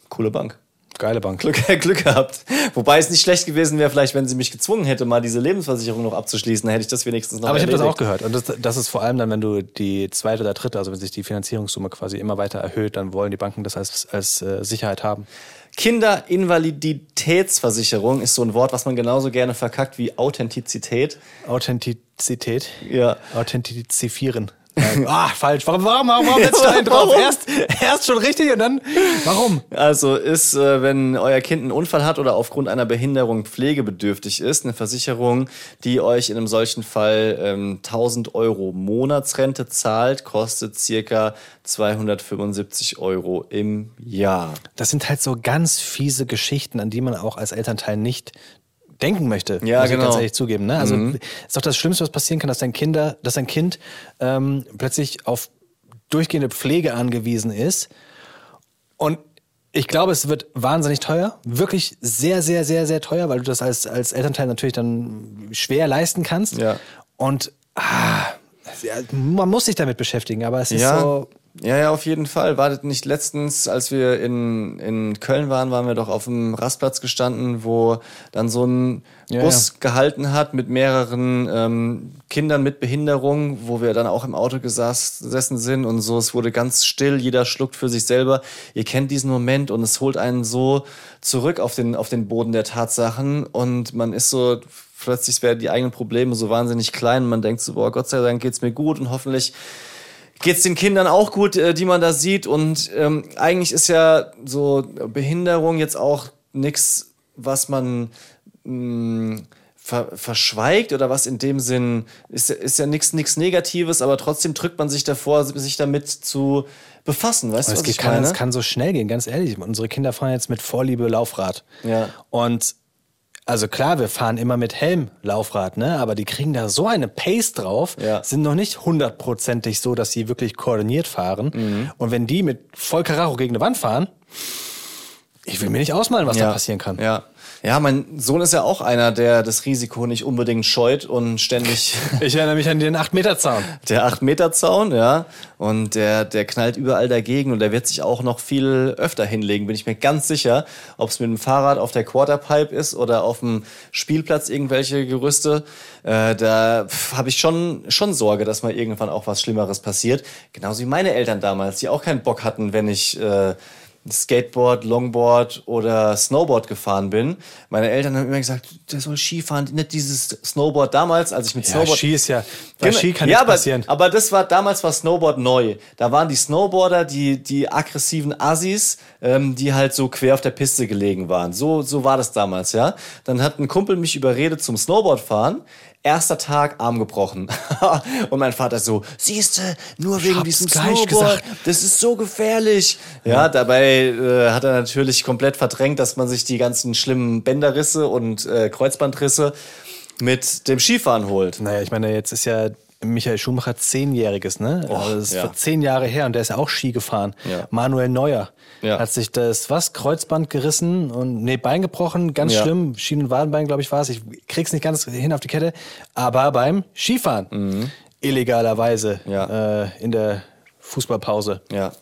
Coole Bank. Geile Bank. Glück, Glück gehabt. Wobei es nicht schlecht gewesen wäre, vielleicht, wenn sie mich gezwungen hätte, mal diese Lebensversicherung noch abzuschließen, dann hätte ich das wenigstens noch Aber ich habe das auch gehört. Und das, das ist vor allem dann, wenn du die zweite oder dritte, also wenn sich die Finanzierungssumme quasi immer weiter erhöht, dann wollen die Banken das als, als äh, Sicherheit haben. Kinderinvaliditätsversicherung ist so ein Wort, was man genauso gerne verkackt wie Authentizität. Authentizität. Ja. Authentizifieren. Ah, falsch. Warum, warum, warum, warum setzt du da einen drauf? Erst, erst schon richtig und dann, warum? Also ist, äh, wenn euer Kind einen Unfall hat oder aufgrund einer Behinderung pflegebedürftig ist, eine Versicherung, die euch in einem solchen Fall ähm, 1000 Euro Monatsrente zahlt, kostet circa 275 Euro im Jahr. Das sind halt so ganz fiese Geschichten, an die man auch als Elternteil nicht denken möchte. Ja, muss ich genau. ganz ehrlich zugeben. Ne? Also ist doch das Schlimmste, was passieren kann, dass dein Kinder, dass dein Kind ähm, plötzlich auf durchgehende Pflege angewiesen ist. Und ich glaube, es wird wahnsinnig teuer. Wirklich sehr, sehr, sehr, sehr teuer, weil du das als, als Elternteil natürlich dann schwer leisten kannst. Ja. Und ah, man muss sich damit beschäftigen, aber es ist Ja. so. Ja, ja, auf jeden Fall. Wartet nicht letztens, als wir in, in Köln waren, waren wir doch auf dem Rastplatz gestanden, wo dann so ein Ja, Bus gehalten hat mit mehreren ähm, Kindern mit Behinderung, wo wir dann auch im Auto gesessen sind und so. Es wurde ganz still, jeder schluckt für sich selber. Ihr kennt diesen Moment und es holt einen so zurück auf den, auf den Boden der Tatsachen und man ist so, plötzlich werden die eigenen Probleme so wahnsinnig klein und man denkt so, boah, Gott sei Dank geht's mir gut und hoffentlich geht's den Kindern auch gut, äh, die man da sieht. Und ähm, eigentlich ist ja so Behinderung jetzt auch nix, was man mh, ver verschweigt oder was in dem Sinn ist, ja- ist ja nichts nichts Negatives, aber trotzdem drückt man sich davor, sich damit zu befassen. Weißt du, was geht, ich kann, meine? es kann so schnell gehen, ganz ehrlich. Unsere Kinder fahren jetzt mit Vorliebe Laufrad. Ja. Und also klar, wir fahren immer mit Helm Laufrad, ne? Aber die kriegen da so eine Pace drauf, Ja. sind noch nicht hundertprozentig so, dass sie wirklich koordiniert fahren. Mhm. Und wenn die mit voll Karacho gegen eine Wand fahren, ich will mir nicht ausmalen, was da passieren kann. Ja. Ja, mein Sohn ist ja auch einer, der das Risiko nicht unbedingt scheut und ständig Ich erinnere mich an den 8-Meter-Zaun. Der 8-Meter-Zaun, ja. Und der, der knallt überall dagegen und der wird sich auch noch viel öfter hinlegen, bin ich mir ganz sicher. Ob es mit dem Fahrrad auf der Quarterpipe ist oder auf dem Spielplatz irgendwelche Gerüste. Äh, da habe ich schon, schon Sorge, dass mal irgendwann auch was Schlimmeres passiert. Genauso wie meine Eltern damals, die auch keinen Bock hatten, wenn ich äh, Skateboard, Longboard oder Snowboard gefahren bin. Meine Eltern haben immer gesagt, der soll Skifahren, nicht dieses Snowboard damals, als ich mit Ja, Snowboard Ski ist ja, bei Genau. Ski kann ja, aber, passieren. aber das war damals war Snowboard neu. Da waren die Snowboarder, die die aggressiven Assis, ähm, die halt so quer auf der Piste gelegen waren. So so war das damals, ja. Dann hat ein Kumpel mich überredet zum Snowboardfahren. Erster Tag Arm gebrochen. und mein Vater so, siehste, nur wegen diesem Snowboard, gesagt. das ist so gefährlich. Ja, dabei äh, hat er natürlich komplett verdrängt, dass man sich die ganzen schlimmen Bänderrisse und äh, Kreuzbandrisse mit dem Skifahren holt. Naja, ich meine, jetzt ist ja Michael Schumacher zehnjähriges, ne? Oh, also das ist ja. vor zehn Jahre her und der ist ja auch Ski gefahren. Ja. Manuel Neuer Ja. hat sich das was Kreuzband gerissen und nee Bein gebrochen, ganz schlimm. Schienen- und Wadenbein, glaube ich, war es. Ich krieg's nicht ganz hin auf die Kette, aber beim Skifahren illegalerweise Mhm. Ja. äh, in der Fußballpause. Ja.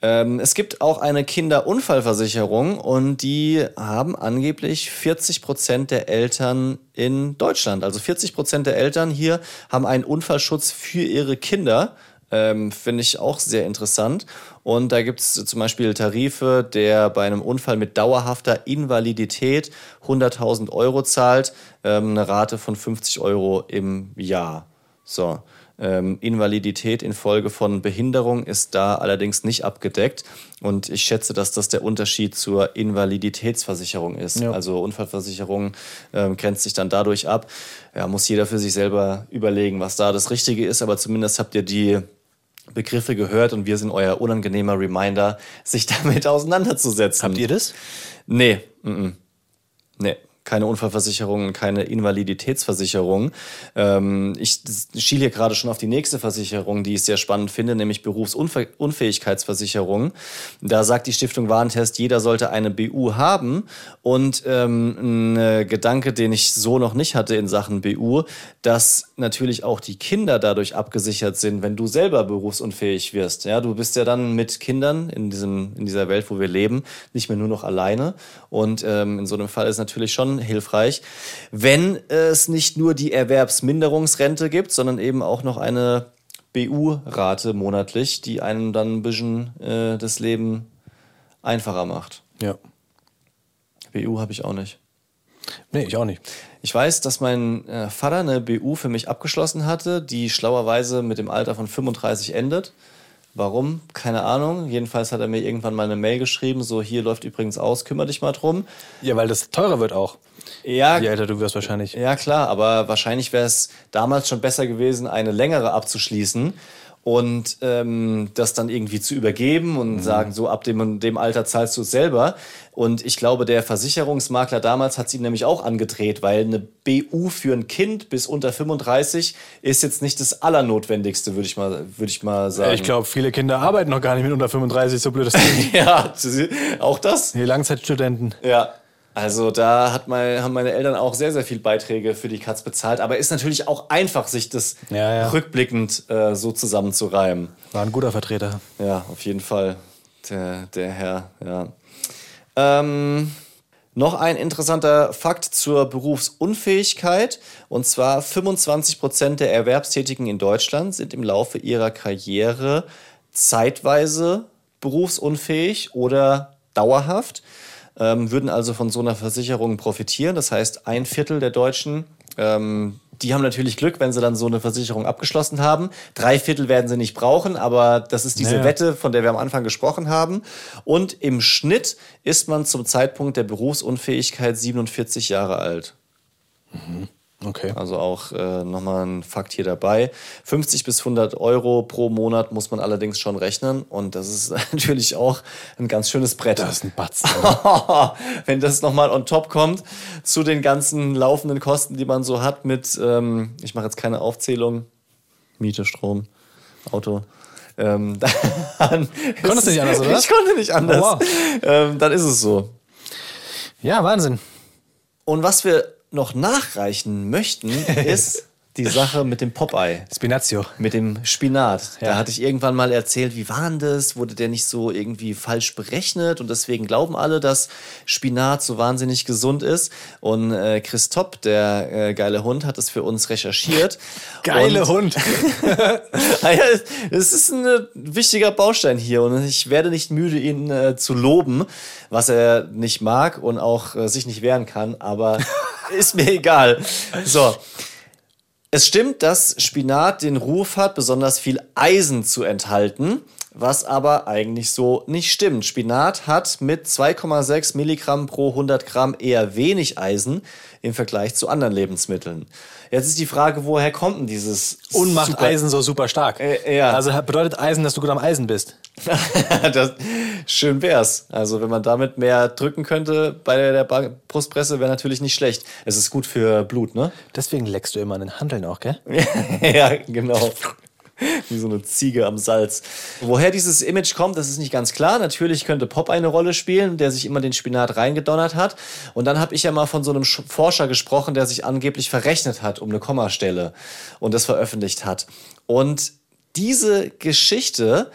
Ähm, es gibt auch eine Kinderunfallversicherung und die haben angeblich 40 Prozent der Eltern in Deutschland. Also 40 Prozent der Eltern hier haben einen Unfallschutz für ihre Kinder. Ähm, Finde ich auch sehr interessant. Und da gibt es zum Beispiel Tarife, der bei einem Unfall mit dauerhafter Invalidität 100.000 Euro zahlt, ähm, eine Rate von 50 Euro im Jahr. So. Ähm, Invalidität infolge von Behinderung ist da allerdings nicht abgedeckt. Und ich schätze, dass das der Unterschied zur Invaliditätsversicherung ist. Ja. Also Unfallversicherung ähm, grenzt sich dann dadurch ab. Ja, muss jeder für sich selber überlegen, was da das Richtige ist. Aber zumindest habt ihr die Begriffe gehört und wir sind euer unangenehmer Reminder, sich damit auseinanderzusetzen. Habt ihr das? Nee, mm -mm. nee. Keine Unfallversicherung keine Invaliditätsversicherung. Ähm, ich schiele hier gerade schon auf die nächste Versicherung, die ich sehr spannend finde, nämlich Berufsunfähigkeitsversicherung. Da sagt die Stiftung Warentest, jeder sollte eine BU haben. Und ähm, ein äh, Gedanke, den ich so noch nicht hatte in Sachen BU, dass natürlich auch die Kinder dadurch abgesichert sind, wenn du selber berufsunfähig wirst. Ja, du bist ja dann mit Kindern in, diesem, in dieser Welt, wo wir leben, nicht mehr nur noch alleine. Und ähm, in so einem Fall ist natürlich schon hilfreich, wenn es nicht nur die Erwerbsminderungsrente gibt, sondern eben auch noch eine BU-Rate monatlich, die einem dann ein bisschen äh, das Leben einfacher macht. Ja. BU habe ich auch nicht. Nee, ich auch nicht. Ich weiß, dass mein äh, Vater eine BU für mich abgeschlossen hatte, die schlauerweise mit dem Alter von 35 endet. Warum? Keine Ahnung. Jedenfalls hat er mir irgendwann mal eine Mail geschrieben, so hier läuft übrigens aus, kümmere dich mal drum. Ja, weil das teurer wird auch. Ja, Je älter du wirst wahrscheinlich. ja klar, aber wahrscheinlich wäre es damals schon besser gewesen, eine längere abzuschließen und ähm, das dann irgendwie zu übergeben und sagen, so ab dem dem Alter zahlst du es selber. Und ich glaube, der Versicherungsmakler damals hat es ihm nämlich auch angedreht, weil eine BU für ein Kind bis unter 35 ist jetzt nicht das Allernotwendigste, würde ich mal, würde ich mal sagen. Ich glaube, viele Kinder arbeiten noch gar nicht mit unter 35, so blöd das. Ja, auch das. Die Langzeitstudenten. Ja. Also da hat mein, haben meine Eltern auch sehr, sehr viel Beiträge für die Katz bezahlt. Aber ist natürlich auch einfach, sich das Ja, ja. rückblickend äh, so zusammenzureimen. War ein guter Vertreter. Ja, auf jeden Fall. Der, der Herr, ja. Ähm, noch ein interessanter Fakt zur Berufsunfähigkeit. Und zwar 25 Prozent der Erwerbstätigen in Deutschland sind im Laufe ihrer Karriere zeitweise berufsunfähig oder dauerhaft, ähm, würden also von so einer Versicherung profitieren. Das heißt, ein Viertel der Deutschen ähm, die haben natürlich Glück, wenn sie dann so eine Versicherung abgeschlossen haben. Drei Viertel werden sie nicht brauchen, aber das ist diese Naja. Wette, von der wir am Anfang gesprochen haben. Und im Schnitt ist man zum Zeitpunkt der Berufsunfähigkeit 47 Jahre alt. Okay. Also auch äh, nochmal ein Fakt hier dabei. 50 bis 100 Euro pro Monat muss man allerdings schon rechnen. Und das ist natürlich auch ein ganz schönes Brett. Das ist ein Batzen. Wenn das nochmal on top kommt zu den ganzen laufenden Kosten, die man so hat mit, ähm, ich mache jetzt keine Aufzählung, Miete, Strom, Auto. Ähm, dann Konntest du nicht anders, oder? Ich konnte nicht anders. Oh, wow. ähm, dann ist es so. Ja, Wahnsinn. Und was wir noch nachreichen möchten, ist die Sache mit dem Popeye. Spinazio. Mit dem Spinat. Da Ja. hatte ich irgendwann mal erzählt, wie war denn das? Wurde der nicht so irgendwie falsch berechnet? Und deswegen glauben alle, dass Spinat so wahnsinnig gesund ist. Und äh, Chris Topp, der äh, geile Hund, hat es für uns recherchiert. Geile Und- Hund. naja, es ist ein äh, wichtiger Baustein hier und ich werde nicht müde, ihn äh, zu loben, was er nicht mag und auch äh, sich nicht wehren kann, aber ist mir egal. So. Es stimmt, dass Spinat den Ruf hat, besonders viel Eisen zu enthalten, was aber eigentlich so nicht stimmt. Spinat hat mit 2,6 Milligramm pro 100 Gramm eher wenig Eisen im Vergleich zu anderen Lebensmitteln. Jetzt ist die Frage, woher kommt denn dieses Und macht super- Eisen so super stark. Äh, ja. Also bedeutet Eisen, dass du gut am Eisen bist. das, schön wär's. Also wenn man damit mehr drücken könnte bei der Brustpresse, wäre natürlich nicht schlecht. Es ist gut für Blut, ne? Deswegen leckst du immer an den Handeln auch, gell? ja, genau. Wie so eine Ziege am Salz. Woher dieses Image kommt, das ist nicht ganz klar. Natürlich könnte Pop eine Rolle spielen, der sich immer den Spinat reingedonnert hat. Und dann habe ich ja mal von so einem Sch- Forscher gesprochen, der sich angeblich verrechnet hat um eine Kommastelle und das veröffentlicht hat. Und diese Geschichte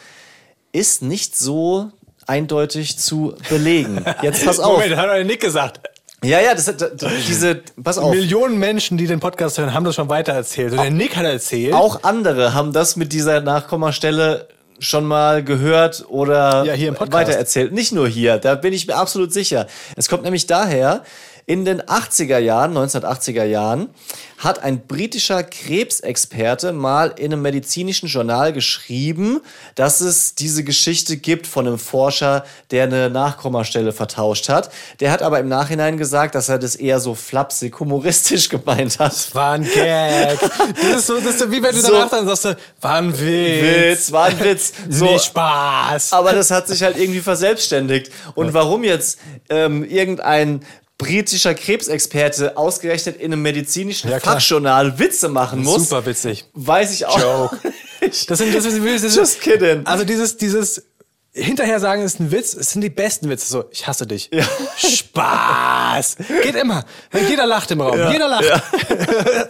ist nicht so eindeutig zu belegen. Jetzt pass auf. Moment, hat doch Nick gesagt. Ja, ja, das, das, diese, pass auf. Millionen Menschen, die den Podcast hören, haben das schon weiter erzählt. Und der Nick hat erzählt. Auch andere haben das mit dieser Nachkommastelle schon mal gehört oder Ja, weitererzählt. Nicht nur hier, da bin ich mir absolut sicher. Es kommt nämlich daher, in den 80er Jahren, 1980er Jahren, hat ein britischer Krebsexperte mal in einem medizinischen Journal geschrieben, dass es diese Geschichte gibt von einem Forscher, der eine Nachkommastelle vertauscht hat. Der hat aber im Nachhinein gesagt, dass er das eher so flapsig, humoristisch gemeint hat. War ein Gag. Das ist so, das ist so wie wenn du So. danach dann sagst, du, war ein Witz. Witz, war ein Witz. So, Nicht Spaß. aber das hat sich halt irgendwie verselbstständigt. Und warum jetzt ähm, irgendein britischer Krebsexperte ausgerechnet in einem medizinischen Ja. Fachjournal Witze machen muss, Super witzig. weiß ich auch. Joke. Das sind, das ist, das ist, Just kidding. Also dieses, dieses hinterher sagen ist ein Witz, es sind die besten Witze. So, ich hasse dich. Spaß. Geht immer. Jeder lacht im Raum. Jeder lacht.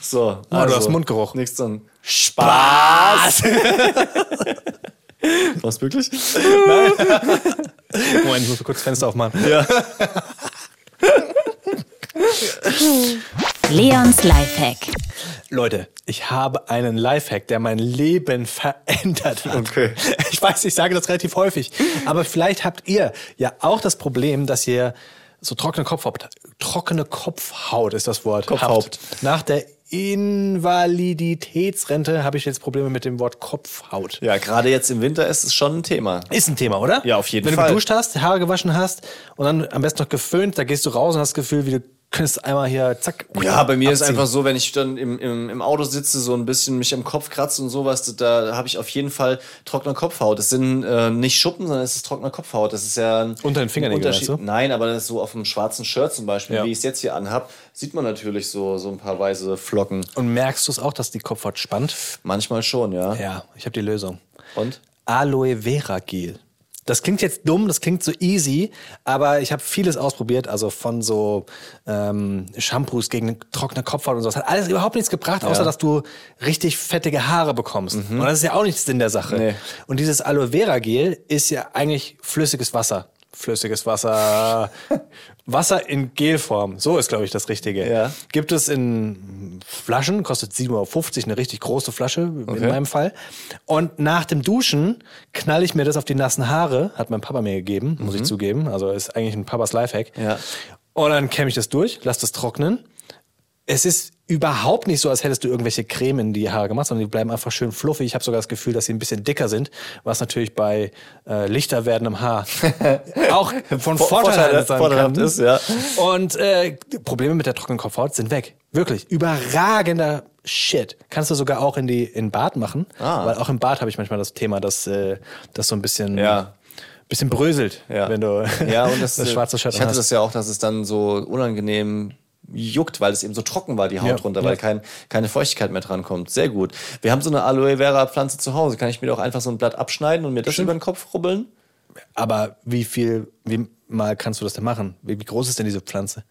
So, Oh, du hast Mundgeruch. Nichts dann. Spaß. Was wirklich? Moment, ich muss kurz das Fenster aufmachen. Leons Lifehack. Leute, ich habe einen Lifehack, der mein Leben verändert hat. Okay. Ich weiß, ich sage das relativ häufig, aber vielleicht habt ihr ja auch das Problem, dass ihr so trockene Kopfhaut, trockene Kopfhaut ist das Wort. Kopfhaut. Habt. Nach der Invaliditätsrente habe ich jetzt Probleme mit dem Wort Kopfhaut. Ja, gerade jetzt im Winter ist es schon ein Thema. Ist ein Thema, oder? Ja, auf jeden Wenn Fall. du geduscht hast, Haare gewaschen hast und dann am besten noch geföhnt, da gehst du raus und hast das Gefühl, wie du könntest einmal hier, zack. Ja, bei mir ist abziehen. einfach so, wenn ich dann im, im, im Auto sitze, so ein bisschen mich am Kopf kratze und sowas, da habe ich auf jeden Fall trockene Kopfhaut. Das sind äh, nicht Schuppen, sondern es ist trockene Kopfhaut. Das ist ja ein Unter den Fingernägeln, Unterschied. meinst du? Nein, aber das ist so auf einem schwarzen Shirt zum Beispiel, Ja. wie ich es jetzt hier anhab, sieht man natürlich so, so ein paar weiße Flocken. Und merkst du es auch, dass die Kopfhaut spannt? Manchmal schon, ja. Ja, ich habe die Lösung. Und? Aloe Vera Gel. Das klingt jetzt dumm, das klingt so easy, aber ich habe vieles ausprobiert, also von so ähm, Shampoos gegen trockene Kopfhaut und so. Das hat alles überhaupt nichts gebracht, außer Ja. dass du richtig fettige Haare bekommst. Und das ist ja auch nichts in der Sache. Nee. Und dieses Aloe Vera Gel ist ja eigentlich flüssiges Wasser. Flüssiges Wasser. Wasser in Gelform. So ist, glaube ich, das Richtige. Ja. Gibt es in Flaschen, kostet 7,50 Euro, eine richtig große Flasche in Okay. meinem Fall. Und nach dem Duschen knall ich mir das auf die nassen Haare, hat mein Papa mir gegeben, muss ich zugeben. Also ist eigentlich ein Papas Lifehack. Ja. Und dann kämme ich das durch, lass das trocknen. Es ist überhaupt nicht so, als hättest du irgendwelche Creme in die Haare gemacht, sondern die bleiben einfach schön fluffig. Ich habe sogar das Gefühl, dass sie ein bisschen dicker sind, was natürlich bei äh, lichter werdendem Haar auch von Vor- Vorteil Vorteil- ist, ja. Und äh, Probleme mit der trockenen Kopfhaut sind weg. Wirklich. Überragender Shit. Kannst du sogar auch in die in Bad machen. Ah. Weil auch im Bad habe ich manchmal das Thema, dass äh, das so ein bisschen, Ja. bisschen bröselt, Ja. wenn du Ja, und das, das schwarze Shirt Ich hatte hast. das ja auch, dass es dann so unangenehm juckt, weil es eben so trocken war, die Haut Ja, drunter, ja. weil kein, keine Feuchtigkeit mehr dran kommt. Sehr gut. Wir haben so eine Aloe Vera Pflanze zu Hause. Kann ich mir doch einfach so ein Blatt abschneiden und mir das über den Kopf rubbeln? Aber wie viel, wie mal kannst du das denn machen? Wie, groß ist denn diese Pflanze?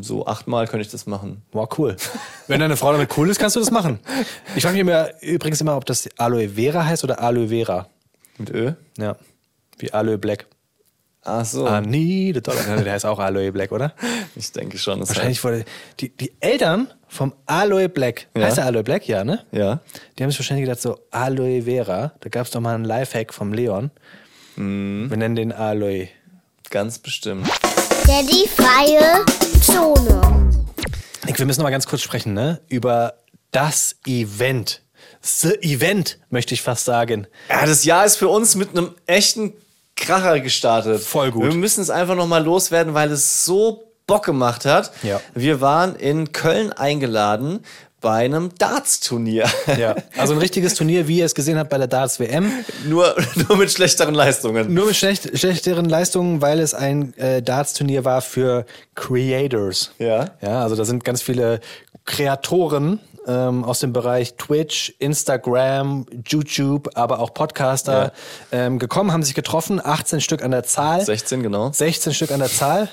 So achtmal könnte ich das machen. Wow, cool. Wenn deine Frau damit cool ist, kannst du das machen. Ich frage mich immer, übrigens immer, ob das Aloe Vera heißt oder Aloe Vera. Mit Öl? Ja. Wie Aloe Black. Ach so. Ah, nee, der der heißt auch Aloe Black, oder? Ich denke schon. Das Wahrscheinlich wurde die, die Eltern vom Aloe Black, Ja. heißt der Aloe Black, ja, ne? Ja. Die haben sich wahrscheinlich gedacht, so Aloe Vera, da gab es doch mal einen Lifehack vom Leon. Mhm. Wir nennen den Aloe. Ganz bestimmt. Daddy freie Zone. Nick, wir müssen noch mal ganz kurz sprechen, ne? Über das Event The Event, möchte ich fast sagen. Ja, das Jahr ist für uns mit einem echten Kracher gestartet. Voll gut. Wir müssen es einfach nochmal loswerden, weil es so Bock gemacht hat. Ja. Wir waren in Köln eingeladen bei einem Darts-Turnier. Ja, also ein richtiges Turnier, wie ihr es gesehen habt bei der Darts WM. nur, nur mit schlechteren Leistungen. Nur mit schlecht, schlechteren Leistungen, weil es ein äh, Darts-Turnier war für Creators. Ja. Ja, also da sind ganz viele Kreatoren ähm, aus dem Bereich Twitch, Instagram, YouTube, aber auch Podcaster ähm, gekommen, haben sich getroffen, 18 Stück an der Zahl. 16, genau. 16 Stück an der Zahl.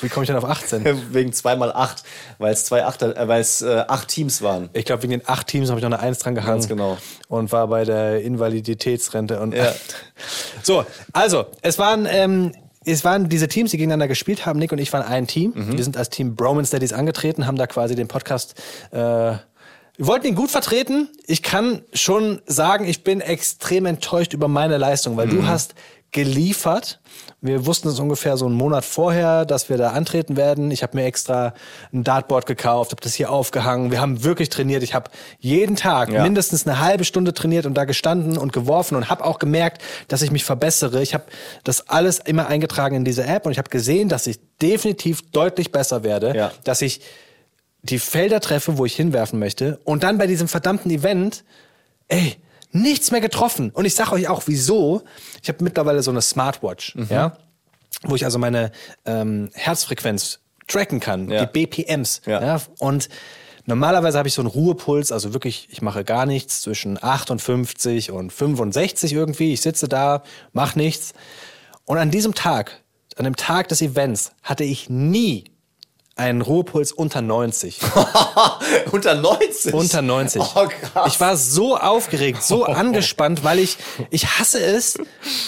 Wie komme ich denn auf 18? Wegen 2 mal 8, weil es zwei Achter, äh, weil es äh, acht Teams waren. Ich glaube, wegen den acht Teams habe ich noch eine Eins dran gehangen. Ganz genau. Und war bei der Invaliditätsrente. Und Ja. So, also, es waren, ähm, es waren diese Teams, die gegeneinander gespielt haben. Nick und ich waren ein Team. Mhm. Wir sind als Team Bromance Daddies angetreten, haben da quasi den Podcast. Äh, wir wollten ihn gut vertreten. Ich kann schon sagen, ich bin extrem enttäuscht über meine Leistung, weil Mhm. du hast geliefert. Wir wussten es ungefähr so einen Monat vorher, dass wir da antreten werden. Ich habe mir extra ein Dartboard gekauft, habe das hier aufgehangen. Wir haben wirklich trainiert. Ich habe jeden Tag Ja. mindestens eine halbe Stunde trainiert und da gestanden und geworfen und habe auch gemerkt, dass ich mich verbessere. Ich habe das alles immer eingetragen in diese App und ich habe gesehen, dass ich definitiv deutlich besser werde, Ja. dass ich die Felder treffe, wo ich hinwerfen möchte und dann bei diesem verdammten Event, ey, nichts mehr getroffen. Und ich sage euch auch, wieso. Ich habe mittlerweile so eine Smartwatch, Mhm. ja, wo ich also meine ähm, Herzfrequenz tracken kann, Ja. die BPMs. Ja. Ja. Und normalerweise habe ich so einen Ruhepuls, also wirklich, ich mache gar nichts zwischen 58 und 65 irgendwie. Ich sitze da, mache nichts. Und an diesem Tag, an dem Tag des Events, hatte ich nie einen Ruhepuls unter 90. Unter 90? Unter 90. Oh, krass. Ich war so aufgeregt, so angespannt, weil ich, ich hasse es.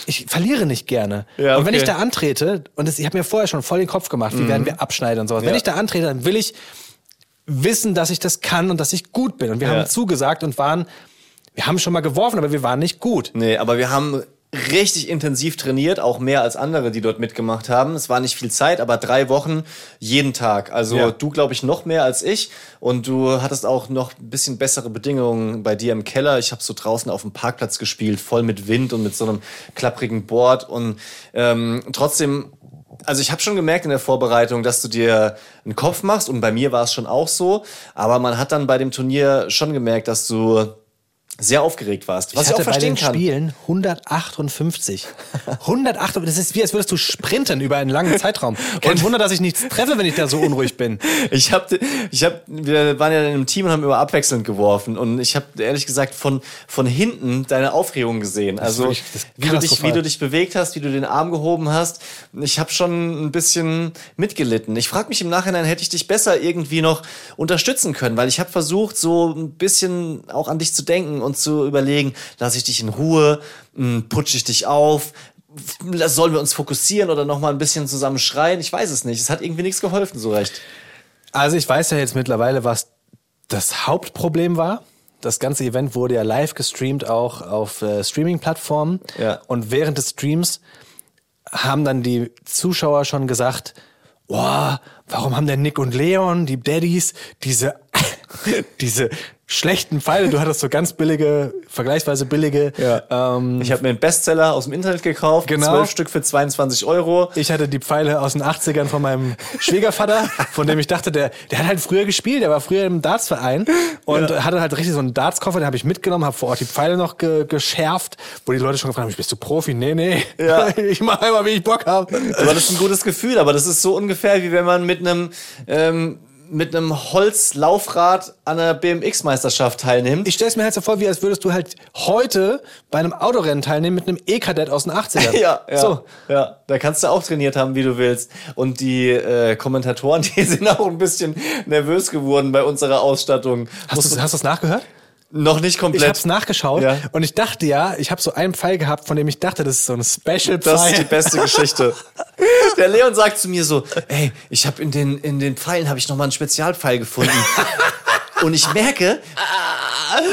Ich verliere nicht gerne. Ja, Und wenn okay. ich da antrete, und das, ich habe mir vorher schon voll den Kopf gemacht, wie werden wir abschneiden und sowas. Wenn Mhm. Ja. ich da antrete, dann will ich wissen, dass ich das kann und dass ich gut bin. Und wir Ja. haben zugesagt und waren, wir haben schon mal geworfen, aber wir waren nicht gut. Nee, aber wir haben richtig intensiv trainiert, auch mehr als andere, die dort mitgemacht haben. Es war nicht viel Zeit, aber drei Wochen jeden Tag. Also Ja. du, glaube ich, noch mehr als ich. Und du hattest auch noch ein bisschen bessere Bedingungen bei dir im Keller. Ich habe so draußen auf dem Parkplatz gespielt, voll mit Wind und mit so einem klapprigen Board. Und ähm, trotzdem also ich habe schon gemerkt in der Vorbereitung, dass du dir einen Kopf machst und bei mir war es schon auch so, aber man hat dann bei dem Turnier schon gemerkt, dass du sehr aufgeregt warst, was ich, hatte auch verstehen bei den kann. Spielen 158. 158, das ist wie, als würdest du sprinten über einen langen Zeitraum. Kein Wunder, dass ich nichts treffe, wenn ich da so unruhig bin. Ich habe, ich hab, wir waren ja in einem Team und haben immer abwechselnd geworfen und ich habe ehrlich gesagt von von hinten deine Aufregung gesehen. Also wirklich- wie du dich, wie du dich bewegt hast, wie du den Arm gehoben hast. Ich habe schon ein bisschen mitgelitten. Ich frage mich im Nachhinein, hätte ich dich besser irgendwie noch unterstützen können, weil ich habe versucht, so ein bisschen auch an dich zu denken und zu überlegen, lasse ich dich in Ruhe, m, putsche ich dich auf. Sollen wir uns fokussieren oder noch mal ein bisschen zusammen schreien? Ich weiß es nicht. Es hat irgendwie nichts geholfen, so recht. Also ich weiß ja jetzt mittlerweile, was das Hauptproblem war. Das ganze Event wurde ja live gestreamt, auch auf äh, Streaming-Plattformen. Ja. Und während des Streams haben dann die Zuschauer schon gesagt, boah, warum haben denn Nick und Leon, die Daddies, diese, diese schlechten Pfeile, du hattest so ganz billige, vergleichsweise billige, ähm, Ich habe mir einen Bestseller aus dem Internet gekauft, Genau. zwölf Stück für 22 Euro. Ich hatte die Pfeile aus den 80ern von meinem Schwiegervater, von dem ich dachte, der, der hat halt früher gespielt, der war früher im Dartsverein und hatte halt richtig so einen Dartskoffer, den habe ich mitgenommen, habe vor Ort die Pfeile noch ge geschärft, wo die Leute schon gefragt haben, bist du Profi? Nee, nee, Ja. ich mache einmal, wie ich Bock habe. Aber das ist ein gutes Gefühl, aber das ist so ungefähr wie wenn man mit einem ähm, mit einem Holzlaufrad an einer BMX-Meisterschaft teilnimmt. Ich stell's mir halt so vor, wie als würdest du halt heute bei einem Autorennen teilnehmen mit einem E-Kadett aus den 80ern. ja, ja, So. ja, da kannst du auch trainiert haben, wie du willst. Und die äh, Kommentatoren, die sind auch ein bisschen nervös geworden bei unserer Ausstattung. Hast Musst du du hast du's nachgehört? Noch nicht Ich komplett. hab's nachgeschaut Ja. und ich dachte ja, ich habe so einen Pfeil gehabt, von dem ich dachte, das ist so ein Special-Pfeil. Das ist die beste Geschichte. Der Leon sagt zu mir so, ey, ich habe in den, in den Pfeilen habe ich noch mal einen Spezialpfeil gefunden. Und ich merke,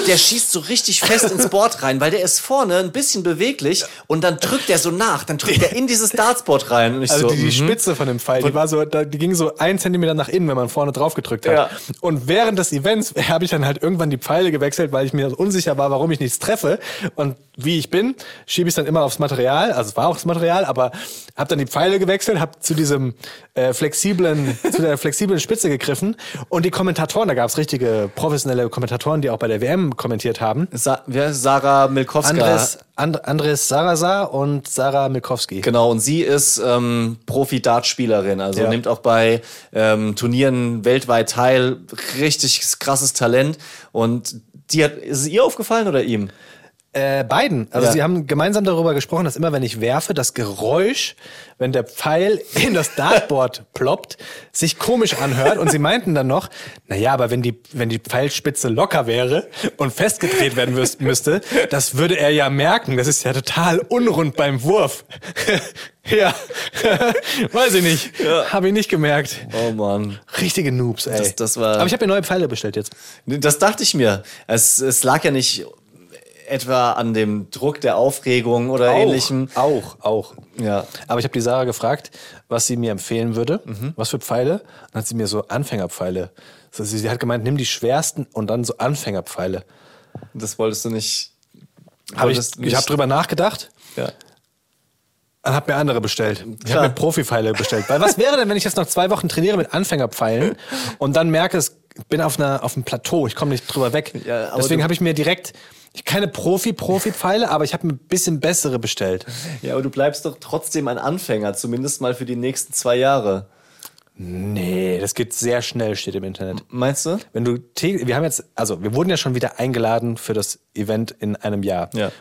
der schießt so richtig fest ins Board rein, weil der ist vorne ein bisschen beweglich und dann drückt der so nach, dann drückt er in dieses Dartsboard rein. Und ich Also so, die, die mhm. Spitze von dem Pfeil, die war so, die ging so ein Zentimeter nach innen, wenn man vorne drauf gedrückt hat. Ja. Und während des Events habe ich dann halt irgendwann die Pfeile gewechselt, weil ich mir unsicher war, warum ich nichts treffe. Und wie ich bin, schiebe ich dann immer aufs Material. Also es war auch das Material, aber habe dann die Pfeile gewechselt, habe zu diesem äh, flexiblen, zu der flexiblen Spitze gegriffen. Und die Kommentatoren, da gab es richtige professionelle Kommentatoren, die auch bei der WM kommentiert haben. Sa wer ist Sarah Milkowska? Andres, And, Andres Sarasa und Sarah Milkowski. Genau, und sie ist ähm, Profi-Dart-Spielerin, also Ja. nimmt auch bei ähm, Turnieren weltweit teil. Richtig krasses Talent. Und die hat, ist es ihr aufgefallen oder ihm? Äh, beiden. Also Ja. sie haben gemeinsam darüber gesprochen, dass immer wenn ich werfe, das Geräusch, wenn der Pfeil in das Dartboard ploppt, sich komisch anhört. Und sie meinten dann noch, na ja, aber wenn die, wenn die Pfeilspitze locker wäre und festgedreht werden müsste, das würde er ja merken. Das ist ja total unrund beim Wurf. ja, weiß ich nicht. Habe ich nicht gemerkt. Oh Mann. Richtige Noobs, ey. Das- das war- aber ich habe mir neue Pfeile bestellt jetzt. Das dachte ich mir. Es, es lag ja nicht etwa an dem Druck der Aufregung oder ähnlichem. Auch, auch. Ja. Aber ich habe die Sarah gefragt, was sie mir empfehlen würde, Mhm. was für Pfeile. Dann hat sie mir so Anfängerpfeile. Also sie, sie hat gemeint, nimm die schwersten und dann so Anfängerpfeile. Das wolltest du nicht. Hab ich ich habe drüber nachgedacht Ja. und habe mir andere bestellt. Ich habe mir Profipfeile bestellt. Weil was wäre denn, wenn ich jetzt noch zwei Wochen trainiere mit Anfängerpfeilen und dann merke, ich bin auf einer auf einem Plateau, ich komme nicht drüber weg. Ja, Deswegen habe ich mir direkt keine Profi-Profi-Pfeile, aber ich habe mir ein bisschen bessere bestellt. ja, aber du bleibst doch trotzdem ein Anfänger, zumindest mal für die nächsten zwei Jahre. Nee, das geht sehr schnell, steht im Internet. Meinst du? Wenn du, wir haben jetzt, also wir wurden ja schon wieder eingeladen für das Event in einem Jahr. Ja.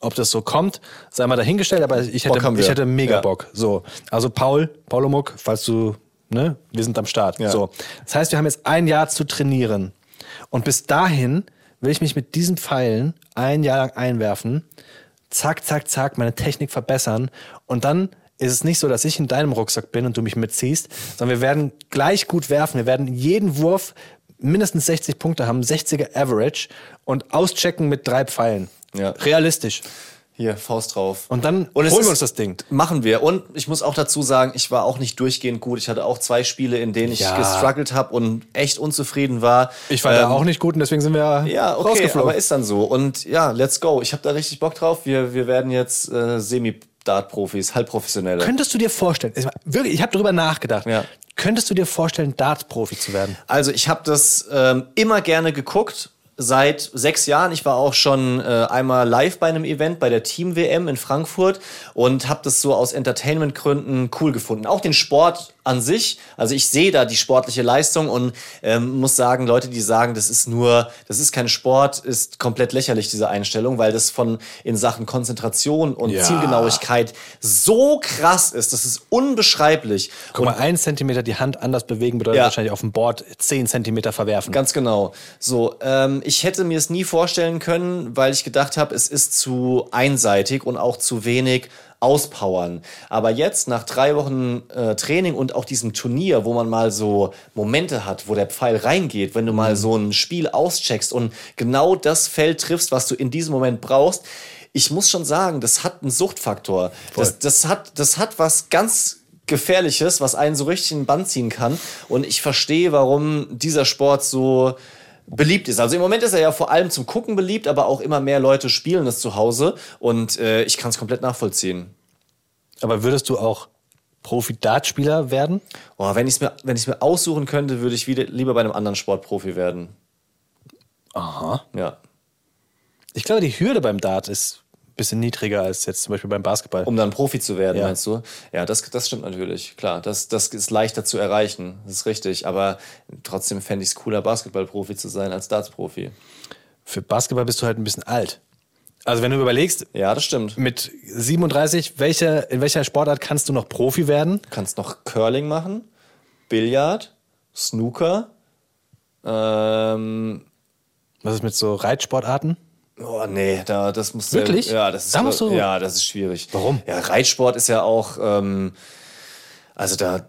Ob das so kommt, sei mal dahingestellt, aber ich hätte, Bock ich hätte mega Ja. Bock. So, also Paul, Paulomuk, falls du, ne, wir sind am Start. Ja. So, das heißt, wir haben jetzt ein Jahr zu trainieren und bis dahin will ich mich mit diesen Pfeilen ein Jahr lang einwerfen, zack, zack, zack, meine Technik verbessern und dann ist es nicht so, dass ich in deinem Rucksack bin und du mich mitziehst, sondern wir werden gleich gut werfen. Wir werden jeden Wurf mindestens 60 Punkte haben, 60er Average und auschecken mit drei Pfeilen. Ja. Realistisch. Hier, Faust drauf. Und dann Und holen wir uns das Ding. Machen wir. Und ich muss auch dazu sagen, ich war auch nicht durchgehend gut. Ich hatte auch zwei Spiele, in denen ich Ja. gestruggelt habe und echt unzufrieden war. Ich war Ähm, auch nicht gut und deswegen sind wir Ja, okay, rausgeflogen. aber ist dann so. Und ja, let's go. Ich habe da richtig Bock drauf. Wir, wir werden jetzt äh, Semi-Dart-Profis, Halbprofessionelle. Könntest du dir vorstellen, wirklich, ich habe darüber nachgedacht, Ja. könntest du dir vorstellen, Darts-Profi zu werden? Also ich habe das ähm, immer gerne geguckt. Seit sechs Jahren. Ich war auch schon äh, einmal live bei einem Event bei der Team WM in Frankfurt und habe das so aus Entertainment-Gründen cool gefunden. Auch den Sport an sich. Also ich sehe da die sportliche Leistung und ähm, muss sagen, Leute, die sagen, das ist nur, das ist kein Sport, ist komplett lächerlich diese Einstellung, weil das von in Sachen Konzentration und Ja. Zielgenauigkeit so krass ist. Das ist unbeschreiblich. Guck mal, ein Zentimeter die Hand anders bewegen bedeutet Ja. wahrscheinlich auf dem Board zehn Zentimeter verwerfen. Ganz genau. So, ähm, ich hätte mir es nie vorstellen können, weil ich gedacht habe, es ist zu einseitig und auch zu wenig auspowern. Aber jetzt, nach drei Wochen äh, Training und auch diesem Turnier, wo man mal so Momente hat, wo der Pfeil reingeht, wenn du mal so ein Spiel auscheckst und genau das Feld triffst, was du in diesem Moment brauchst, ich muss schon sagen, das hat einen Suchtfaktor. Das, das, hat, das hat was ganz Gefährliches, was einen so richtig in den Band ziehen kann. Und ich verstehe, warum dieser Sport so beliebt ist. Also im Moment ist er ja vor allem zum Gucken beliebt, aber auch immer mehr Leute spielen es zu Hause und äh, ich kann es komplett nachvollziehen. Aber würdest du auch Profi-Dartspieler werden? Oh, wenn ich es mir, wenn mir aussuchen könnte, würde ich wieder, lieber bei einem anderen Sport Profi werden. Aha. Ja. Ich glaube, die Hürde beim Dart ist bisschen niedriger als jetzt zum Beispiel beim Basketball. Um dann Profi zu werden, Ja. meinst du? Ja, das, das stimmt natürlich. Klar, das, das ist leichter zu erreichen. Das ist richtig. Aber trotzdem fände ich es cooler, Basketballprofi zu sein als Darts-Profi. Für Basketball bist du halt ein bisschen alt. Also wenn du überlegst, Ja, das stimmt. mit 37, welche, in welcher Sportart kannst du noch Profi werden? Du kannst noch Curling machen, Billard, Snooker. Ähm, Was ist mit so Reitsportarten? Oh nee, da das muss Wirklich? Ja, das ist Da musst du- ja, das ist schwierig. Warum? Ja, Reitsport ist ja auch ähm, also da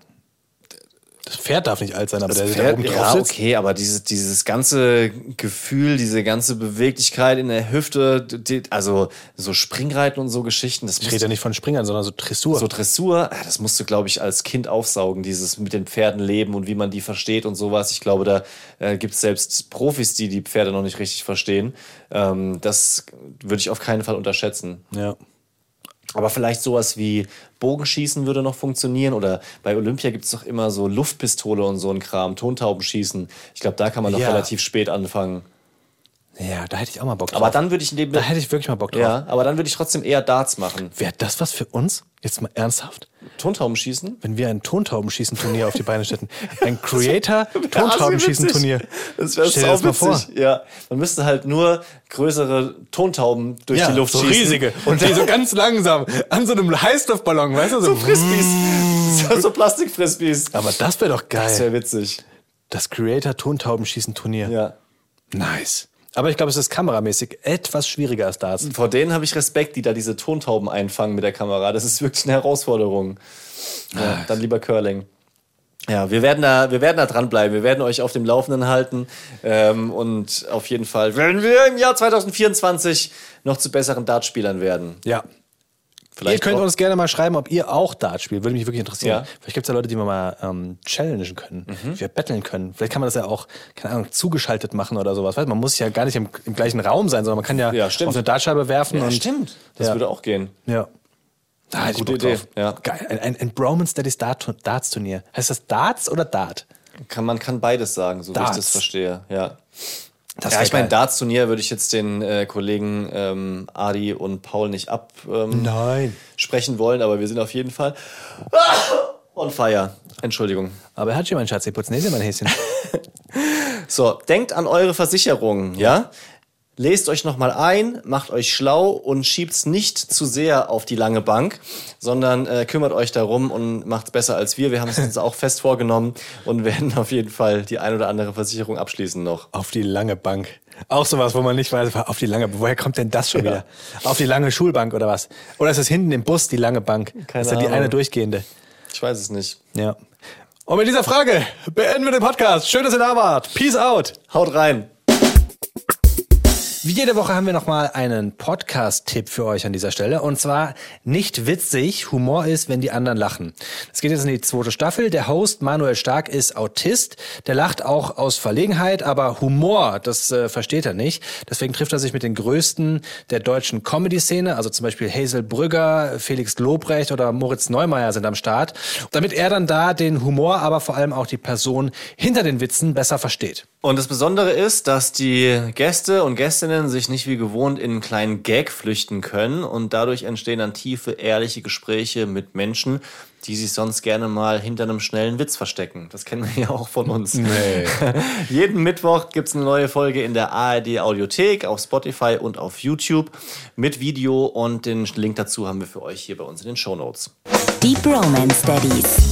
Das Das Pferd darf nicht alt sein, aber der, der Pferd, oben drauf ja, sitzt. okay, aber dieses, dieses ganze Gefühl, diese ganze Beweglichkeit in der Hüfte, die, also so Springreiten und so Geschichten, das Ich rede ja nicht von Springern, sondern so Dressur. so Dressur, ah, das musst du, glaube ich, als Kind aufsaugen, dieses mit den Pferden leben und wie man die versteht und sowas. Ich glaube, da äh, gibt es selbst Profis, die die Pferde noch nicht richtig verstehen. Ähm, das würde ich auf keinen Fall unterschätzen. ja. Aber vielleicht sowas wie Bogenschießen würde noch funktionieren. Oder bei Olympia gibt es doch immer so Luftpistole und so ein Kram, Tontaubenschießen. Ich glaube, da kann man noch Ja. relativ spät anfangen. Ja, da hätte ich auch mal Bock drauf. Aber dann würde ich dem da hätte ich wirklich mal Bock drauf. ja, aber dann würde ich trotzdem eher Darts machen. Wäre das was für uns? Jetzt mal ernsthaft? Tontaubenschießen? Wenn wir ein Tontaubenschießen-Turnier auf die Beine stätten. Ein Creator-Tontaubenschießen-Turnier. Das wäre dir das mal vor. witzig. Ja, man müsste halt nur größere Tontauben durch die Luft so schießen. riesige. Und die so ganz langsam an so einem Heißluftballon, weißt du? So, Frisbees. so Plastikfrisbees. Aber das wäre doch Das geil. wäre witzig. Das Creator-Tontaubenschießen-Turnier. Ja. Nice. Aber ich glaube, es ist kameramäßig etwas schwieriger als Darts. Vor denen habe ich Respekt, die da diese Tontauben einfangen mit der Kamera. Das ist wirklich eine Herausforderung. Ja, dann lieber Curling. Ja, wir werden da, wir werden da dranbleiben. Wir werden euch auf dem Laufenden halten. Ähm, und auf jeden Fall werden wir im Jahr 2024 noch zu besseren Dartspielern werden. Ja. Vielleicht ihr könnt auch- uns gerne mal schreiben, ob ihr auch Dart spielt. Würde mich wirklich interessieren. Ja. Vielleicht gibt es ja Leute, die wir mal ähm, challengen können, Mhm. die wir betteln können. Vielleicht kann man das ja auch, keine Ahnung, zugeschaltet machen oder sowas. Weißt, man muss ja gar nicht im, im gleichen Raum sein, sondern man kann ja, Ja, auf eine Dartscheibe werfen. Ja, und, stimmt. Das Ja. würde auch gehen. Ja. Da hätte ich Gute Idee, ja. Geil. Ein, ein, ein Bromance Daddy's Dart, Darts Turnier. Heißt das Darts oder Dart? Kann, man kann beides sagen, so wie Darts. ich das verstehe. Ja. Das ja, ich meine. Darts-Turnier würde ich jetzt den äh, Kollegen ähm, Adi und Paul nicht absprechen ähm, sprechen wollen, aber wir sind auf jeden Fall on fire. Entschuldigung. Aber er hat schon mein Schatz, ich putze Näschen, mein Häschen. So, denkt an eure Versicherungen, ja? Lest euch nochmal ein, macht euch schlau und schiebt's nicht zu sehr auf die lange Bank, sondern äh, kümmert euch darum und macht's besser als wir. Wir haben es uns auch fest vorgenommen und werden auf jeden Fall die ein oder andere Versicherung abschließen noch. Auf die lange Bank. Auch sowas, wo man nicht weiß, auf die lange, woher kommt denn das schon wieder? Auf die lange Schulbank oder was? Oder ist das hinten im Bus die lange Bank? Keine ist ja die eine durchgehende. Ich weiß es nicht. Ja. Und mit dieser Frage beenden wir den Podcast. Schön, dass ihr da wart. Peace out. Haut rein! Wie jede Woche haben wir nochmal einen Podcast-Tipp für euch an dieser Stelle. Und zwar nicht witzig, Humor ist, wenn die anderen lachen. Es geht jetzt in die zweite Staffel. Der Host Manuel Stark ist Autist. Der lacht auch aus Verlegenheit, aber Humor, das äh, versteht er nicht. Deswegen trifft er sich mit den Größten der deutschen Comedy-Szene, also zum Beispiel Hazel Brügger, Felix Lobrecht oder Moritz Neumeier sind am Start, damit er dann da den Humor, aber vor allem auch die Person hinter den Witzen besser versteht. Und das Besondere ist, dass die Gäste und Gästinnen sich nicht wie gewohnt in einen kleinen Gag flüchten können und dadurch entstehen dann tiefe, ehrliche Gespräche mit Menschen, die sich sonst gerne mal hinter einem schnellen Witz verstecken. Das kennen wir ja auch von uns. Nee. Jeden Mittwoch gibt's eine neue Folge in der ARD Audiothek, auf Spotify und auf YouTube mit Video und den Link dazu haben wir für euch hier bei uns in den Show Notes. Deep Romance Daddies.